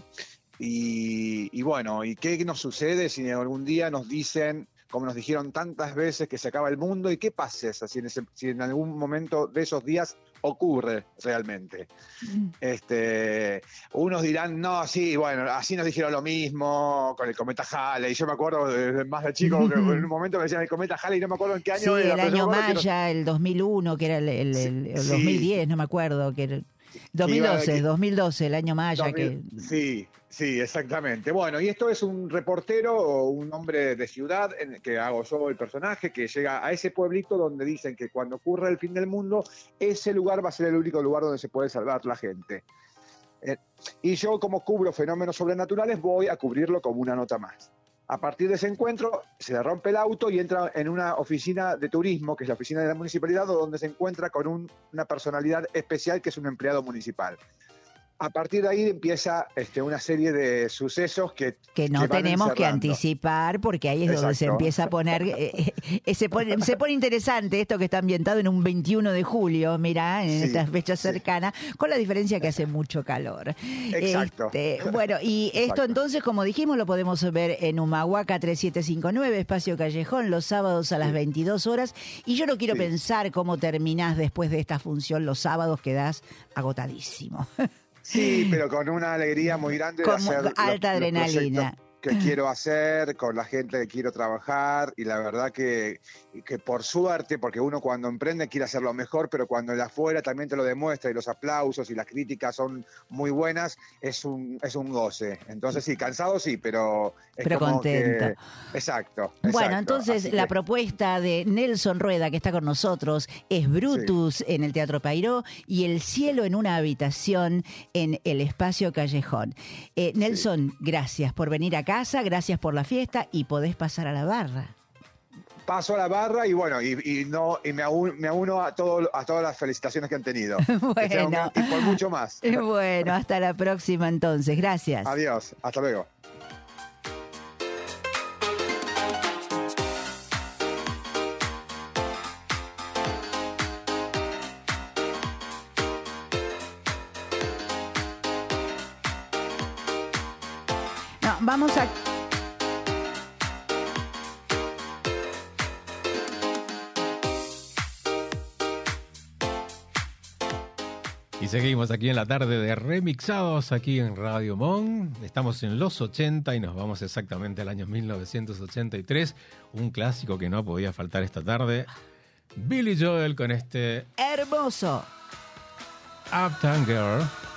y, y bueno, ¿y qué nos sucede si algún día nos dicen, como nos dijeron tantas veces, que se acaba el mundo? ¿Y qué pasa si en, ese- si en algún momento de esos días ocurre realmente? Este, unos dirán, no, sí, bueno, así nos dijeron lo mismo con el cometa Halley. Yo me acuerdo de, más de chico que en un momento me decían el cometa Halley, no me acuerdo en qué año Sí, era. el año Maya, el 2001, que era el, el- el- el Sí. 2010, no me acuerdo, que era el- 2012, que- 2012, el año Maya, que 2000, Sí, sí, exactamente. Bueno, y esto es un reportero o un hombre de ciudad que hago yo el personaje que llega a ese pueblito donde dicen que cuando ocurre el fin del mundo, ese lugar va a ser el único lugar donde se puede salvar la gente. Eh, y yo como cubro fenómenos sobrenaturales voy a cubrirlo como una nota más. A partir de ese encuentro se le rompe el auto y entra en una oficina de turismo, que es la oficina de la municipalidad, donde se encuentra con un- una personalidad especial que es un empleado municipal. A partir de ahí empieza este, una serie de sucesos que, que no tenemos que anticipar porque ahí es donde se empieza a poner, eh, eh, se, pone, se pone interesante esto que está ambientado en un 21 de julio, mira, en Sí, estas fechas cercanas, con la diferencia que hace mucho calor. Exacto. Este, bueno, y esto Exacto. entonces, como dijimos, lo podemos ver en Humahuaca 3759, Espacio Callejón, los sábados a las 22 horas. Y yo no quiero pensar cómo terminás después de esta función los sábados, quedás agotadísimo. Sí, pero con una alegría muy grande de Con hacer los- alta los adrenalina. Que quiero hacer, con la gente que quiero trabajar y la verdad que, que por suerte, porque uno cuando emprende quiere hacerlo mejor, pero cuando el afuera también te lo demuestra y los aplausos y las críticas son muy buenas, es un, es un goce. Entonces sí, cansado sí, pero es Pero como contento. que- exacto. Bueno, entonces Así la que- propuesta de Nelson Rueda, que está con nosotros, es Brutus en el Teatro Pairó y El cielo en una habitación en el Espacio Callejón. Eh, Nelson, gracias por venir a casa, gracias por la fiesta y podés pasar a la barra. paso a la barra y bueno, y, y no y me, aún- me uno a todo, a todas las felicitaciones que han tenido. Un- Bueno. y por mucho más. Bueno, hasta la próxima entonces. Gracias. Adiós, hasta luego. Seguimos aquí en la tarde de remixados aquí en Radio Mon. Estamos en los 80 y nos vamos exactamente al año 1983. Un clásico que no podía faltar esta tarde. Billy Joel con este Hermoso. Uptown Girl.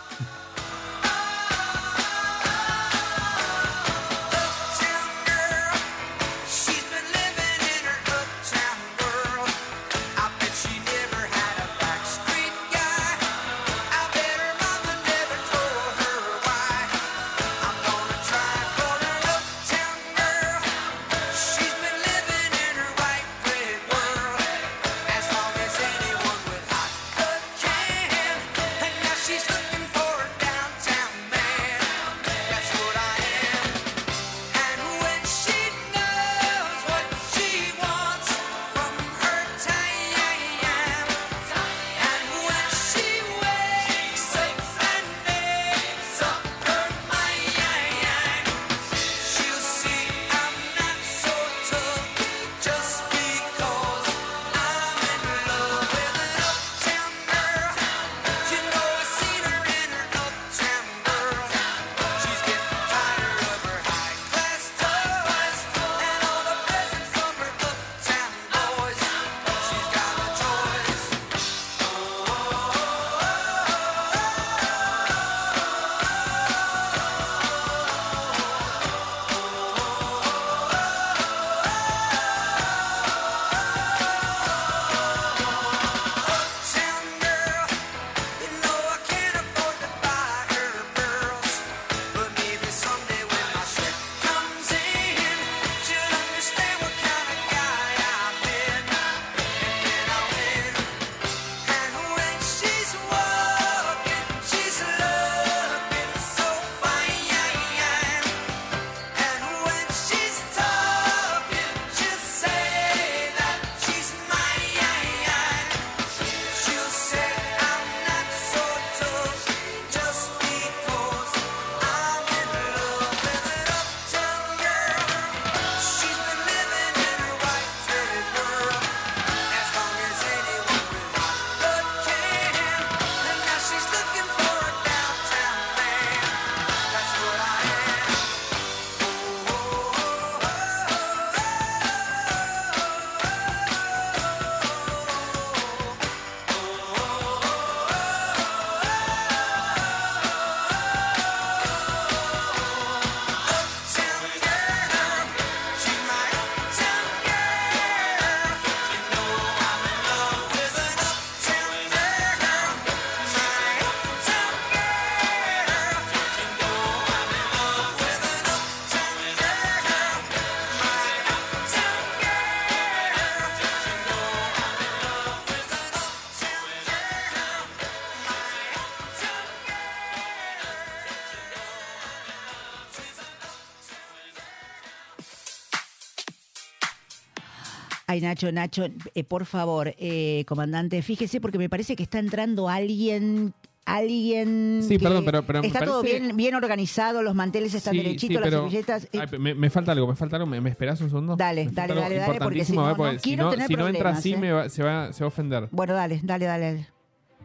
Ay, Nacho, Nacho, eh, por favor, eh, comandante, fíjese porque me parece que está entrando alguien, alguien. Sí, que perdón, pero- está todo parece- bien, bien organizado, los manteles están Sí, derechitos, sí, las servilletas. eh, Ay, me, me falta algo, me falta algo. ¿Me, me esperás un segundo? Dale, dale, dale, dale, porque si no, no Porque si quiero no, tener si no entra problemas, así, ¿eh? me va- se, va, se va a ofender. Bueno, dale, dale, dale. dale.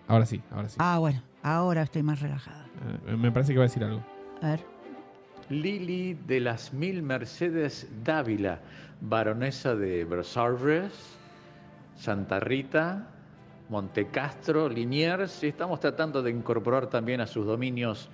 Ahora sí, ahora sí. Ah, bueno, ahora estoy más relajada. Eh, me parece que va a decir algo. A ver. Lili de las Mil Mercedes Dávila, baronesa de Versalles, Santa Rita, Montecastro, Liniers, y estamos tratando de incorporar también a sus dominios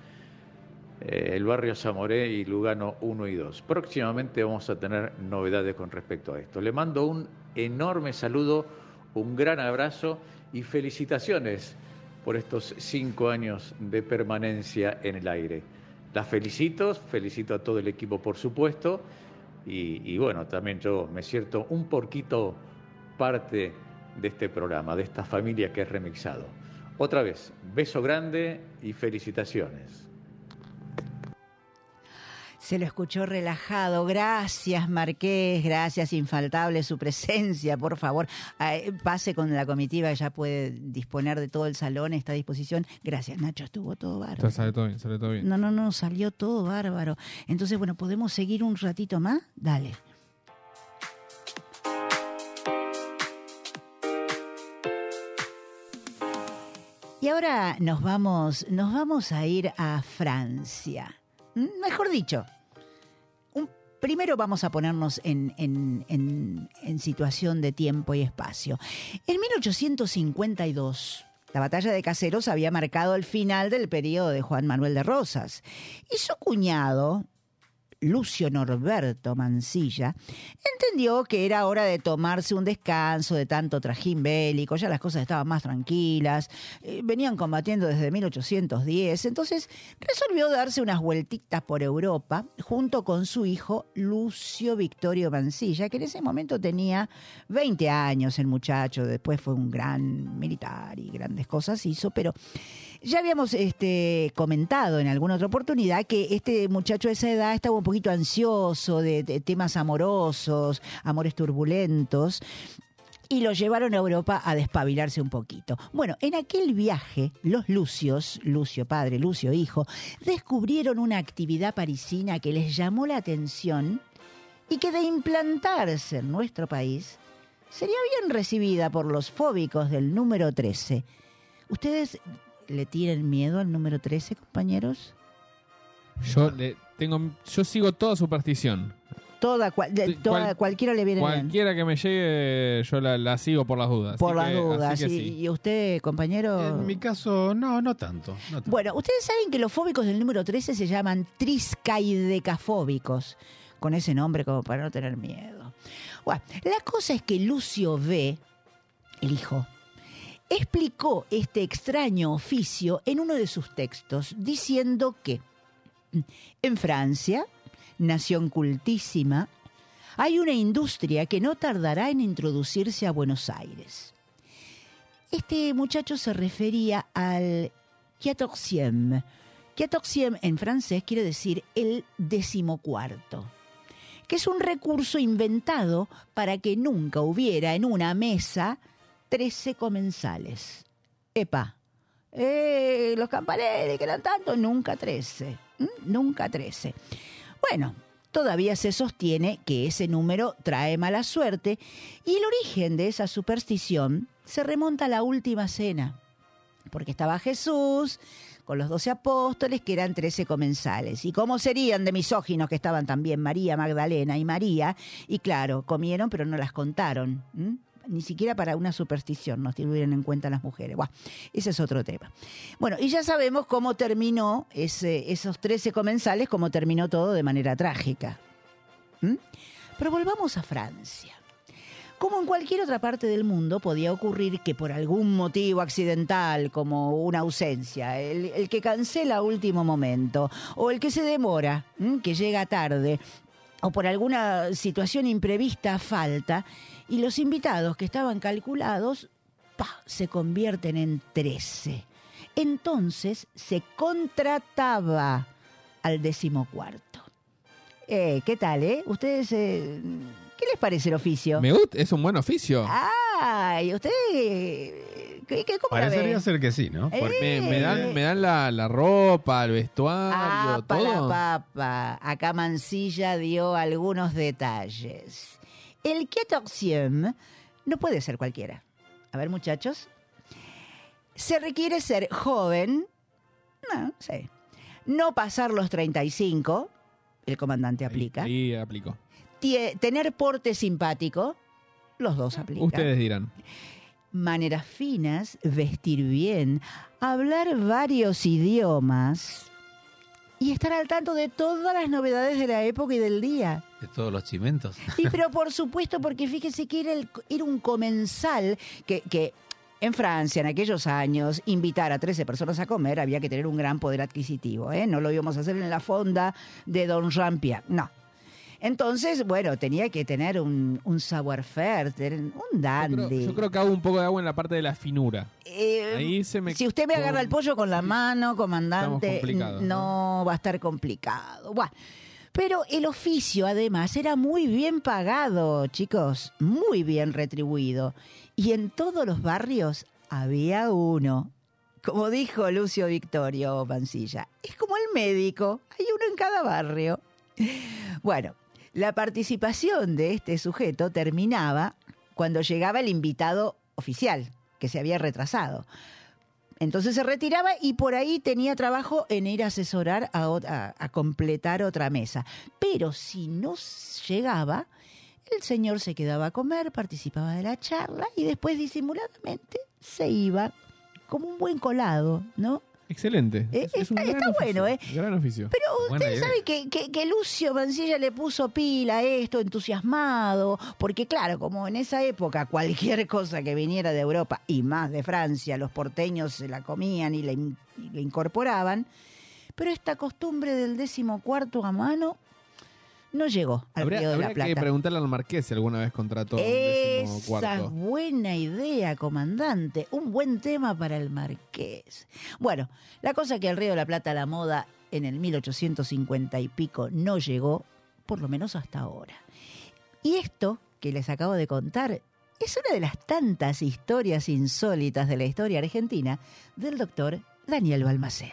eh, el barrio Zamoré y Lugano 1 y 2. Próximamente vamos a tener novedades con respecto a esto. Le mando un enorme saludo, un gran abrazo y felicitaciones por estos cinco años de permanencia en el aire. Las felicito, felicito a todo el equipo por supuesto y, bueno, también yo me siento un poquito parte de este programa, de esta familia que es remixado. Otra vez, beso grande y felicitaciones. Se lo escuchó relajado. Gracias, Marqués. Gracias, infaltable su presencia. Por favor, pase con la comitiva. Ya puede disponer de todo el salón. Está a disposición. Gracias, Nacho. Estuvo todo bárbaro. Sale todo bien, sale todo bien. No, no, no. Salió todo bárbaro. Entonces, bueno, ¿podemos seguir un ratito más? Dale. Y ahora nos vamos, nos vamos a ir a Francia. Mejor dicho, primero vamos a ponernos en, en- en- en situación de tiempo y espacio. En 1852, la batalla de Caseros había marcado el final del periodo de Juan Manuel de Rosas. Y su cuñado, Lucio Norberto Mansilla, entendió que era hora de tomarse un descanso de tanto trajín bélico, ya las cosas estaban más tranquilas, eh, venían combatiendo desde 1810, entonces resolvió darse unas vueltitas por Europa junto con su hijo Lucio Victorio Mansilla, que en ese momento tenía 20 años el muchacho, después fue un gran militar y grandes cosas hizo, pero ya habíamos este, comentado en alguna otra oportunidad que este muchacho de esa edad estaba un poquito ansioso de, de temas amorosos, amores turbulentos. Y lo llevaron a Europa a despabilarse un poquito. Bueno, en aquel viaje, los Lucios, Lucio padre, Lucio hijo, descubrieron una actividad parisina que les llamó la atención y que de implantarse en nuestro país sería bien recibida por los fóbicos del número 13. ¿Ustedes le tienen miedo al número 13, compañeros? Yo le tengo, yo sigo toda superstición. Toda, cual- de- toda- cual- cualquiera le viene bien. Cualquiera que me llegue, yo la, la sigo por las dudas. Por Así las que- dudas. así que ¿Y, sí. y usted, compañero? En mi caso, no, no tanto. no tanto. Bueno, ustedes saben que los fóbicos del número 13 se llaman triscaidecafóbicos, con ese nombre como para no tener miedo. Bueno, la cosa es que Lucio V, el hijo, explicó este extraño oficio en uno de sus textos, diciendo que en Francia, nación cultísima, hay una industria que no tardará en introducirse a Buenos Aires. Este muchacho se refería al quatorzième. Quatorzième en francés quiere decir el decimocuarto, que es un recurso inventado para que nunca hubiera en una mesa 13 comensales. Epa, eh, los campaneles que eran tanto, nunca 13. ¿M? Nunca 13. Bueno, todavía se sostiene que ese número trae mala suerte y el origen de esa superstición se remonta a la última cena, porque estaba Jesús con los doce apóstoles, que eran trece comensales. ¿Y cómo serían de misóginos que estaban también María Magdalena y María? Y claro, comieron, pero no las contaron. Ni siquiera para una superstición nos tuvieron en cuenta las mujeres. Buah, ese es otro tema. Bueno, y ya sabemos cómo terminó ese- esos trece comensales, cómo terminó todo de manera trágica. ¿m? Pero volvamos a Francia. Como en cualquier otra parte del mundo, podía ocurrir que por algún motivo accidental, como una ausencia, el, que cancela a último momento, o el que se demora, que llega tarde, o por alguna situación imprevista falta, y los invitados que estaban calculados, se convierten en 13. Entonces se contrataba al decimocuarto. Eh, ¿Qué tal, eh? ¿Ustedes, eh, qué les parece el oficio? Me gusta, es un buen oficio. Ay, usted, eh, ¿qué, qué, cómo la Parecería ser que sí, ¿no? Eh, Porque- Me, me dan, me dan la, la ropa, el vestuario, Ah, para todo. papa. Acá Mansilla dio algunos detalles. El quatorzième no puede ser cualquiera. A ver, muchachos. Se requiere ser joven, no, sé, no pasar los 35, el comandante aplica. Ahí aplicó. Tie- tener porte simpático, los dos aplican. Ustedes dirán. Maneras finas, vestir bien, hablar varios idiomas y estar al tanto de todas las novedades de la época y del día. De todos los chimentos. Y pero por supuesto, porque fíjese que era, el- era un comensal que, que en Francia, en aquellos años, invitar a 13 personas a comer había que tener un gran poder adquisitivo. ¿eh? No lo íbamos a hacer en la fonda de Don Jean-Pierre, no. Entonces, bueno, tenía que tener un, un savoir-faire, un Yo dandy. creo, yo creo que hago un poco de agua en la parte de la finura. Eh, Ahí se me... si usted me agarra el pollo con la mano, comandante, complicados, no va a estar complicado. Buah. Pero el oficio, además, era muy bien pagado, chicos, muy bien retribuido. Y en todos los barrios había uno. Como dijo Lucio Victorio Mancilla, es como el médico, hay uno en cada barrio. Bueno, la participación de este sujeto terminaba cuando llegaba el invitado oficial, que se había retrasado. Entonces se retiraba y por ahí tenía trabajo en ir a asesorar a, a- a completar otra mesa. Pero si no llegaba, el señor se quedaba a comer, participaba de la charla y después disimuladamente se iba como un buen colado, ¿no? Excelente. Eh, Es- es un está- gran está oficio, bueno, ¿eh? Gran oficio. Pero Buena usted idea. sabe que, que- que Lucio Mancilla le puso pila a esto, entusiasmado, porque claro, como en esa época cualquier cosa que viniera de Europa y más de Francia, los porteños se la comían y la, in- y la incorporaban, pero esta costumbre del décimo cuarto a mano no llegó al Habría, Río de la habría que Plata. preguntarle al Marqués si alguna vez contrató un Esa es cuarto. buena idea, comandante. Un buen tema para el marqués. Bueno, la cosa que el Río de la Plata la moda en el 1850 y pico no llegó, por lo menos hasta ahora. Y esto que les acabo de contar es una de las tantas historias insólitas de la historia argentina del doctor Daniel Balmaceda.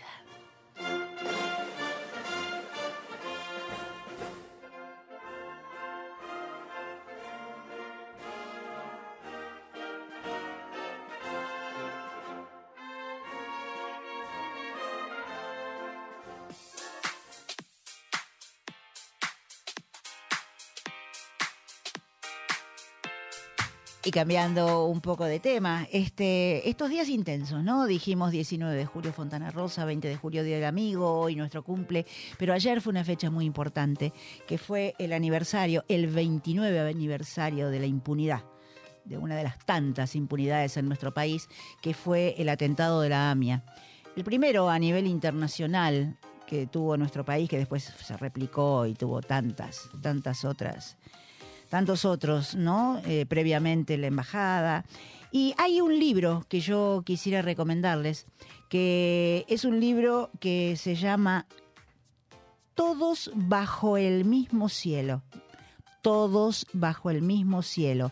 Y cambiando un poco de tema, este, estos días intensos, ¿no? Dijimos 19 de julio Fontana Rosa, 20 de julio Día del Amigo, hoy nuestro cumple, pero ayer fue una fecha muy importante, que fue el aniversario, el 29 aniversario de la impunidad, de una de las tantas impunidades en nuestro país, que fue el atentado de la AMIA. El primero a nivel internacional que tuvo nuestro país, que después se replicó y tuvo tantas, tantas otras tantos otros, ¿no? Eh, previamente la embajada. Y hay un libro que yo quisiera recomendarles, que es un libro que se llama Todos bajo el mismo cielo. Todos bajo el mismo cielo.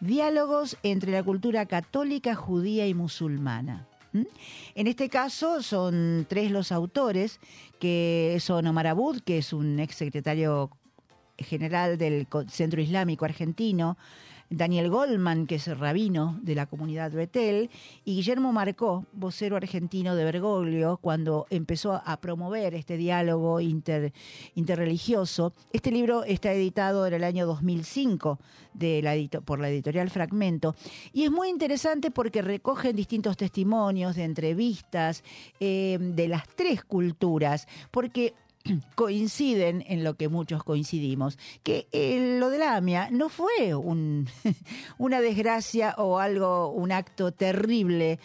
Diálogos entre la cultura católica, judía y musulmana. ¿Mm? En este caso son tres los autores, que son Omar Abud, que es un ex secretario general del Centro Islámico Argentino, Daniel Goldman, que es rabino de la comunidad Betel, y Guillermo Marcó, vocero argentino de Bergoglio, cuando empezó a promover este diálogo inter- interreligioso. Este libro está editado en el año 2005 de la por la editorial Fragmento, y es muy interesante porque recogen distintos testimonios de entrevistas eh, de las tres culturas, porque coinciden en lo que muchos coincidimos, que eh, lo de la AMIA no fue un- una desgracia o algo, un acto terrible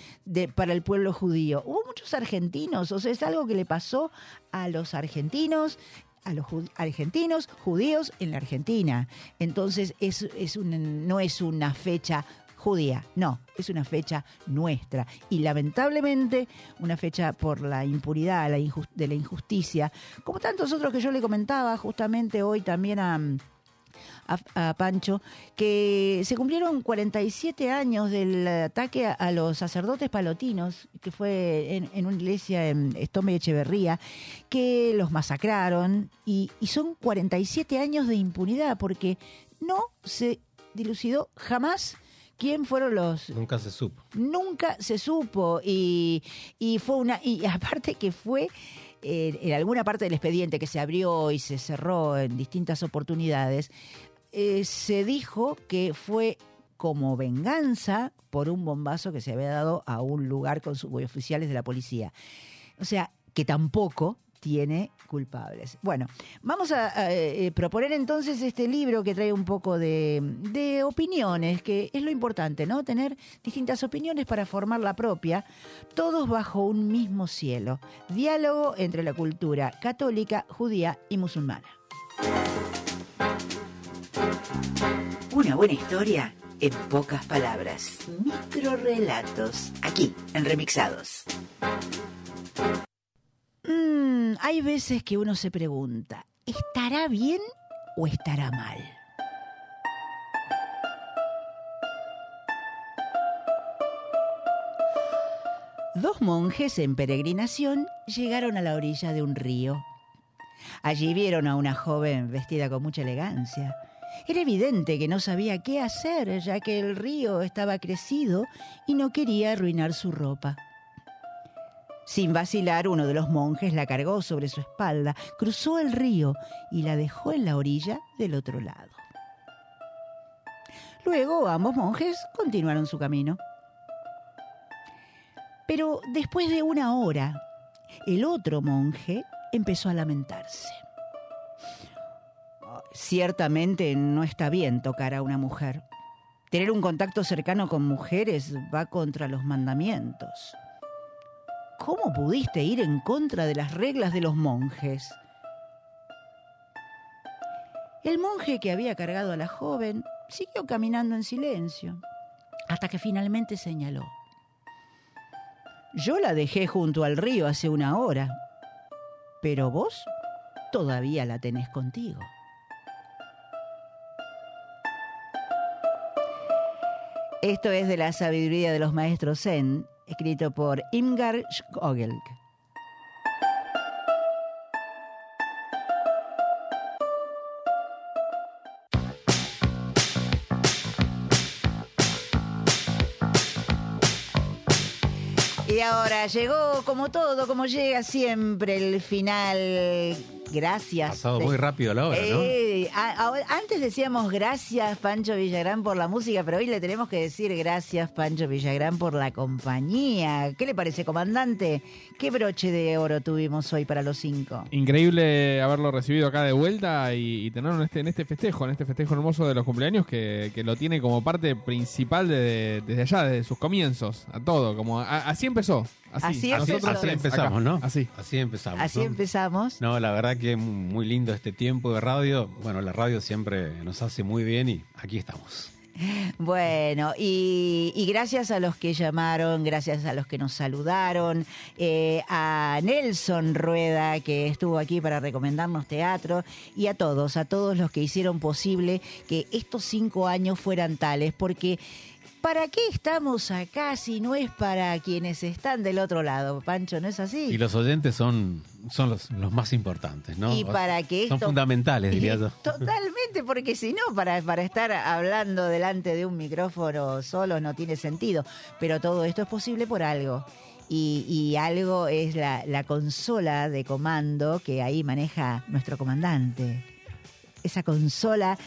para el pueblo judío. Hubo muchos argentinos, o sea, es algo que le pasó a los argentinos a los argentinos judíos en la Argentina. Entonces es, no es una fecha judía, no, es una fecha nuestra. Y lamentablemente una fecha por la impunidad, la de la injusticia, como tantos otros que yo le comentaba justamente hoy también a, a- a Pancho, que se cumplieron 47 años del ataque a, los sacerdotes palotinos, que fue en, una iglesia en Estome y Echeverría, que los masacraron y, y son 47 años de impunidad porque no se dilucidó jamás quién fueron los Nunca se supo. nunca se supo. Y, y fue una y aparte que fue en alguna parte del expediente que se abrió y se cerró en distintas oportunidades eh, se dijo que fue como venganza por un bombazo que se había dado a un lugar con suboficiales de la policía. O sea que tampoco tiene culpables. Bueno, vamos a, a, eh, proponer entonces este libro que trae un poco de, de opiniones, que es lo importante, ¿no? Tener distintas opiniones para formar la propia, todos bajo un mismo cielo. Diálogo entre la cultura católica, judía y musulmana. Una buena historia en pocas palabras. Microrelatos. Aquí, en Remixados. Mm, hay veces que uno se pregunta, ¿estará bien o estará mal? Dos monjes en peregrinación llegaron a la orilla de un río. Allí vieron a una joven vestida con mucha elegancia. Era evidente que no sabía qué hacer, ya que el río estaba crecido y no quería arruinar su ropa. Sin vacilar, uno de los monjes la cargó sobre su espalda, cruzó el río y la dejó en la orilla del otro lado. Luego ambos monjes continuaron su camino. Pero después de una hora, el otro monje empezó a lamentarse. Ciertamente no está bien tocar a una mujer. Tener un contacto cercano con mujeres va contra los mandamientos. ¿Cómo pudiste ir en contra de las reglas de los monjes? El monje que había cargado a la joven siguió caminando en silencio, hasta que finalmente señaló. Yo la dejé junto al río hace una hora, pero vos todavía la tenés contigo. Esto es de la sabiduría de los maestros Zen, escrito por Imgar Skogelk. Y ahora llegó, como todo, como llega siempre, el final. Gracias. Pasado muy rápido la hora, ¿no? Eh, a- a- antes decíamos gracias Pancho Villagrán por la música, pero hoy le tenemos que decir gracias Pancho Villagrán por la compañía. ¿Qué le parece, comandante? ¿Qué broche de oro tuvimos hoy para los cinco? Increíble haberlo recibido acá de vuelta y, y tenerlo en este, en este festejo, en este festejo hermoso de los cumpleaños que, que lo tiene como parte principal de- desde allá, desde sus comienzos, a todo. Como a- así empezó. Así, Así empezó. Así empezamos, acá. ¿no? Así. Así empezamos. Así ¿no? empezamos. No, la verdad que es muy lindo este tiempo de radio. Bueno, la radio siempre nos hace muy bien y aquí estamos. Bueno, y, y gracias a los que llamaron, gracias a los que nos saludaron, eh, a Nelson Rueda, que estuvo aquí para recomendarnos teatro, y a todos, a todos los que hicieron posible que estos cinco años fueran tales, porque ¿para qué estamos acá si no es para quienes están del otro lado, Pancho? ¿No es así? Y los oyentes son, son los, los más importantes, ¿no? Y para que Son fundamentales, diría yo. Totalmente, porque si no, para, para estar hablando delante de un micrófono solo no tiene sentido. Pero todo esto es posible por algo. Y, y algo es la, la consola de comando que ahí maneja nuestro comandante. Esa consola,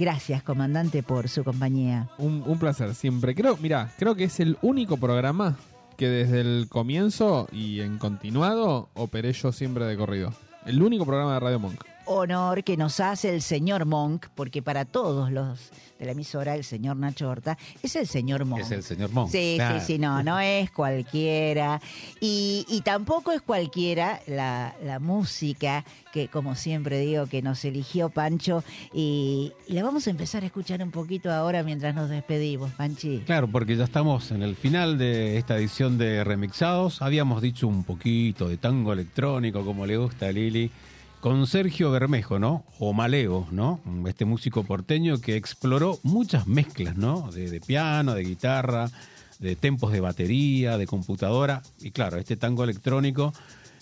gracias comandante por su compañía. Un, placer siempre. Creo, mira, creo que es el único programa que desde el comienzo y en continuado operé yo siempre de corrido. El único programa de Radio Monk. Honor que nos hace el señor Monk, porque para todos los de la emisora, el señor Nacho Horta es el señor Monk. Es el señor Monk. Sí, claro. sí, sí, no, no es cualquiera. Y, y tampoco es cualquiera la, la música que, como siempre digo, que nos eligió Pancho. Y, y la vamos a empezar a escuchar un poquito ahora mientras nos despedimos, Panchi. Claro, porque ya estamos en el final de esta edición de Remixados. Habíamos dicho un poquito de tango electrónico, como le gusta a Lili, con Sergio Bermejo, ¿no? O Maleo, ¿no? Este músico porteño que exploró muchas mezclas, ¿no? De, piano, de guitarra, de tempos de batería, de computadora. Y claro, este tango electrónico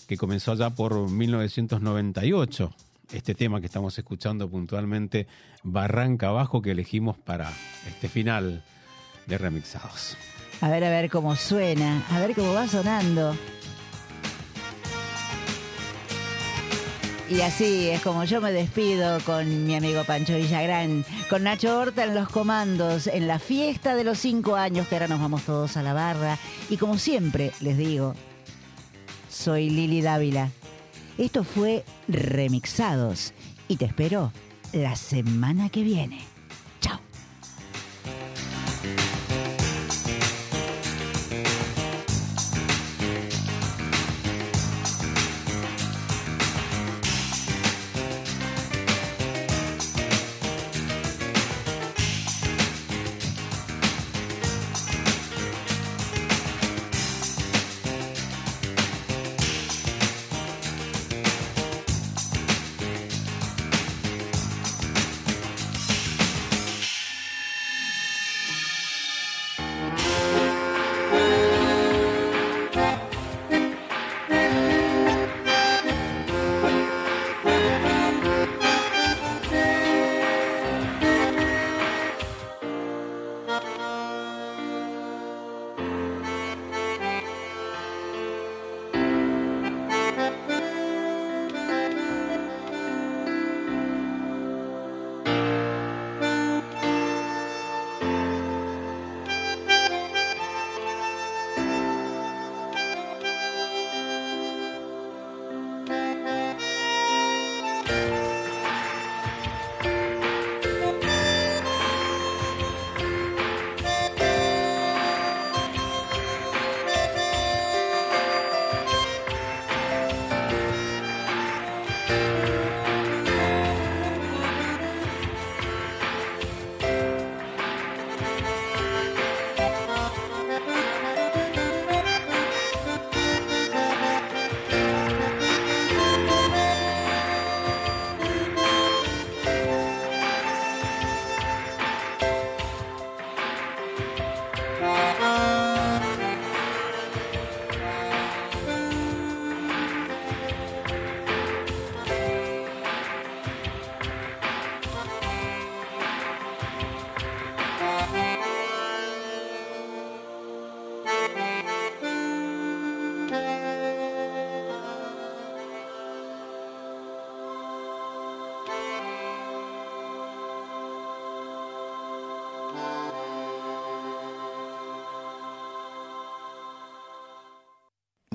que comenzó allá por 1998. Este tema que estamos escuchando puntualmente, Barranca Abajo, que elegimos para este final de Remixados. A ver, a ver cómo suena, a ver cómo va sonando. Y así es como yo me despido con mi amigo Pancho Villagrán, con Nacho Horta en los comandos, en la fiesta de los cinco años, que ahora nos vamos todos a la barra. Y como siempre les digo, soy Lili Dávila. Esto fue Remixados y te espero la semana que viene.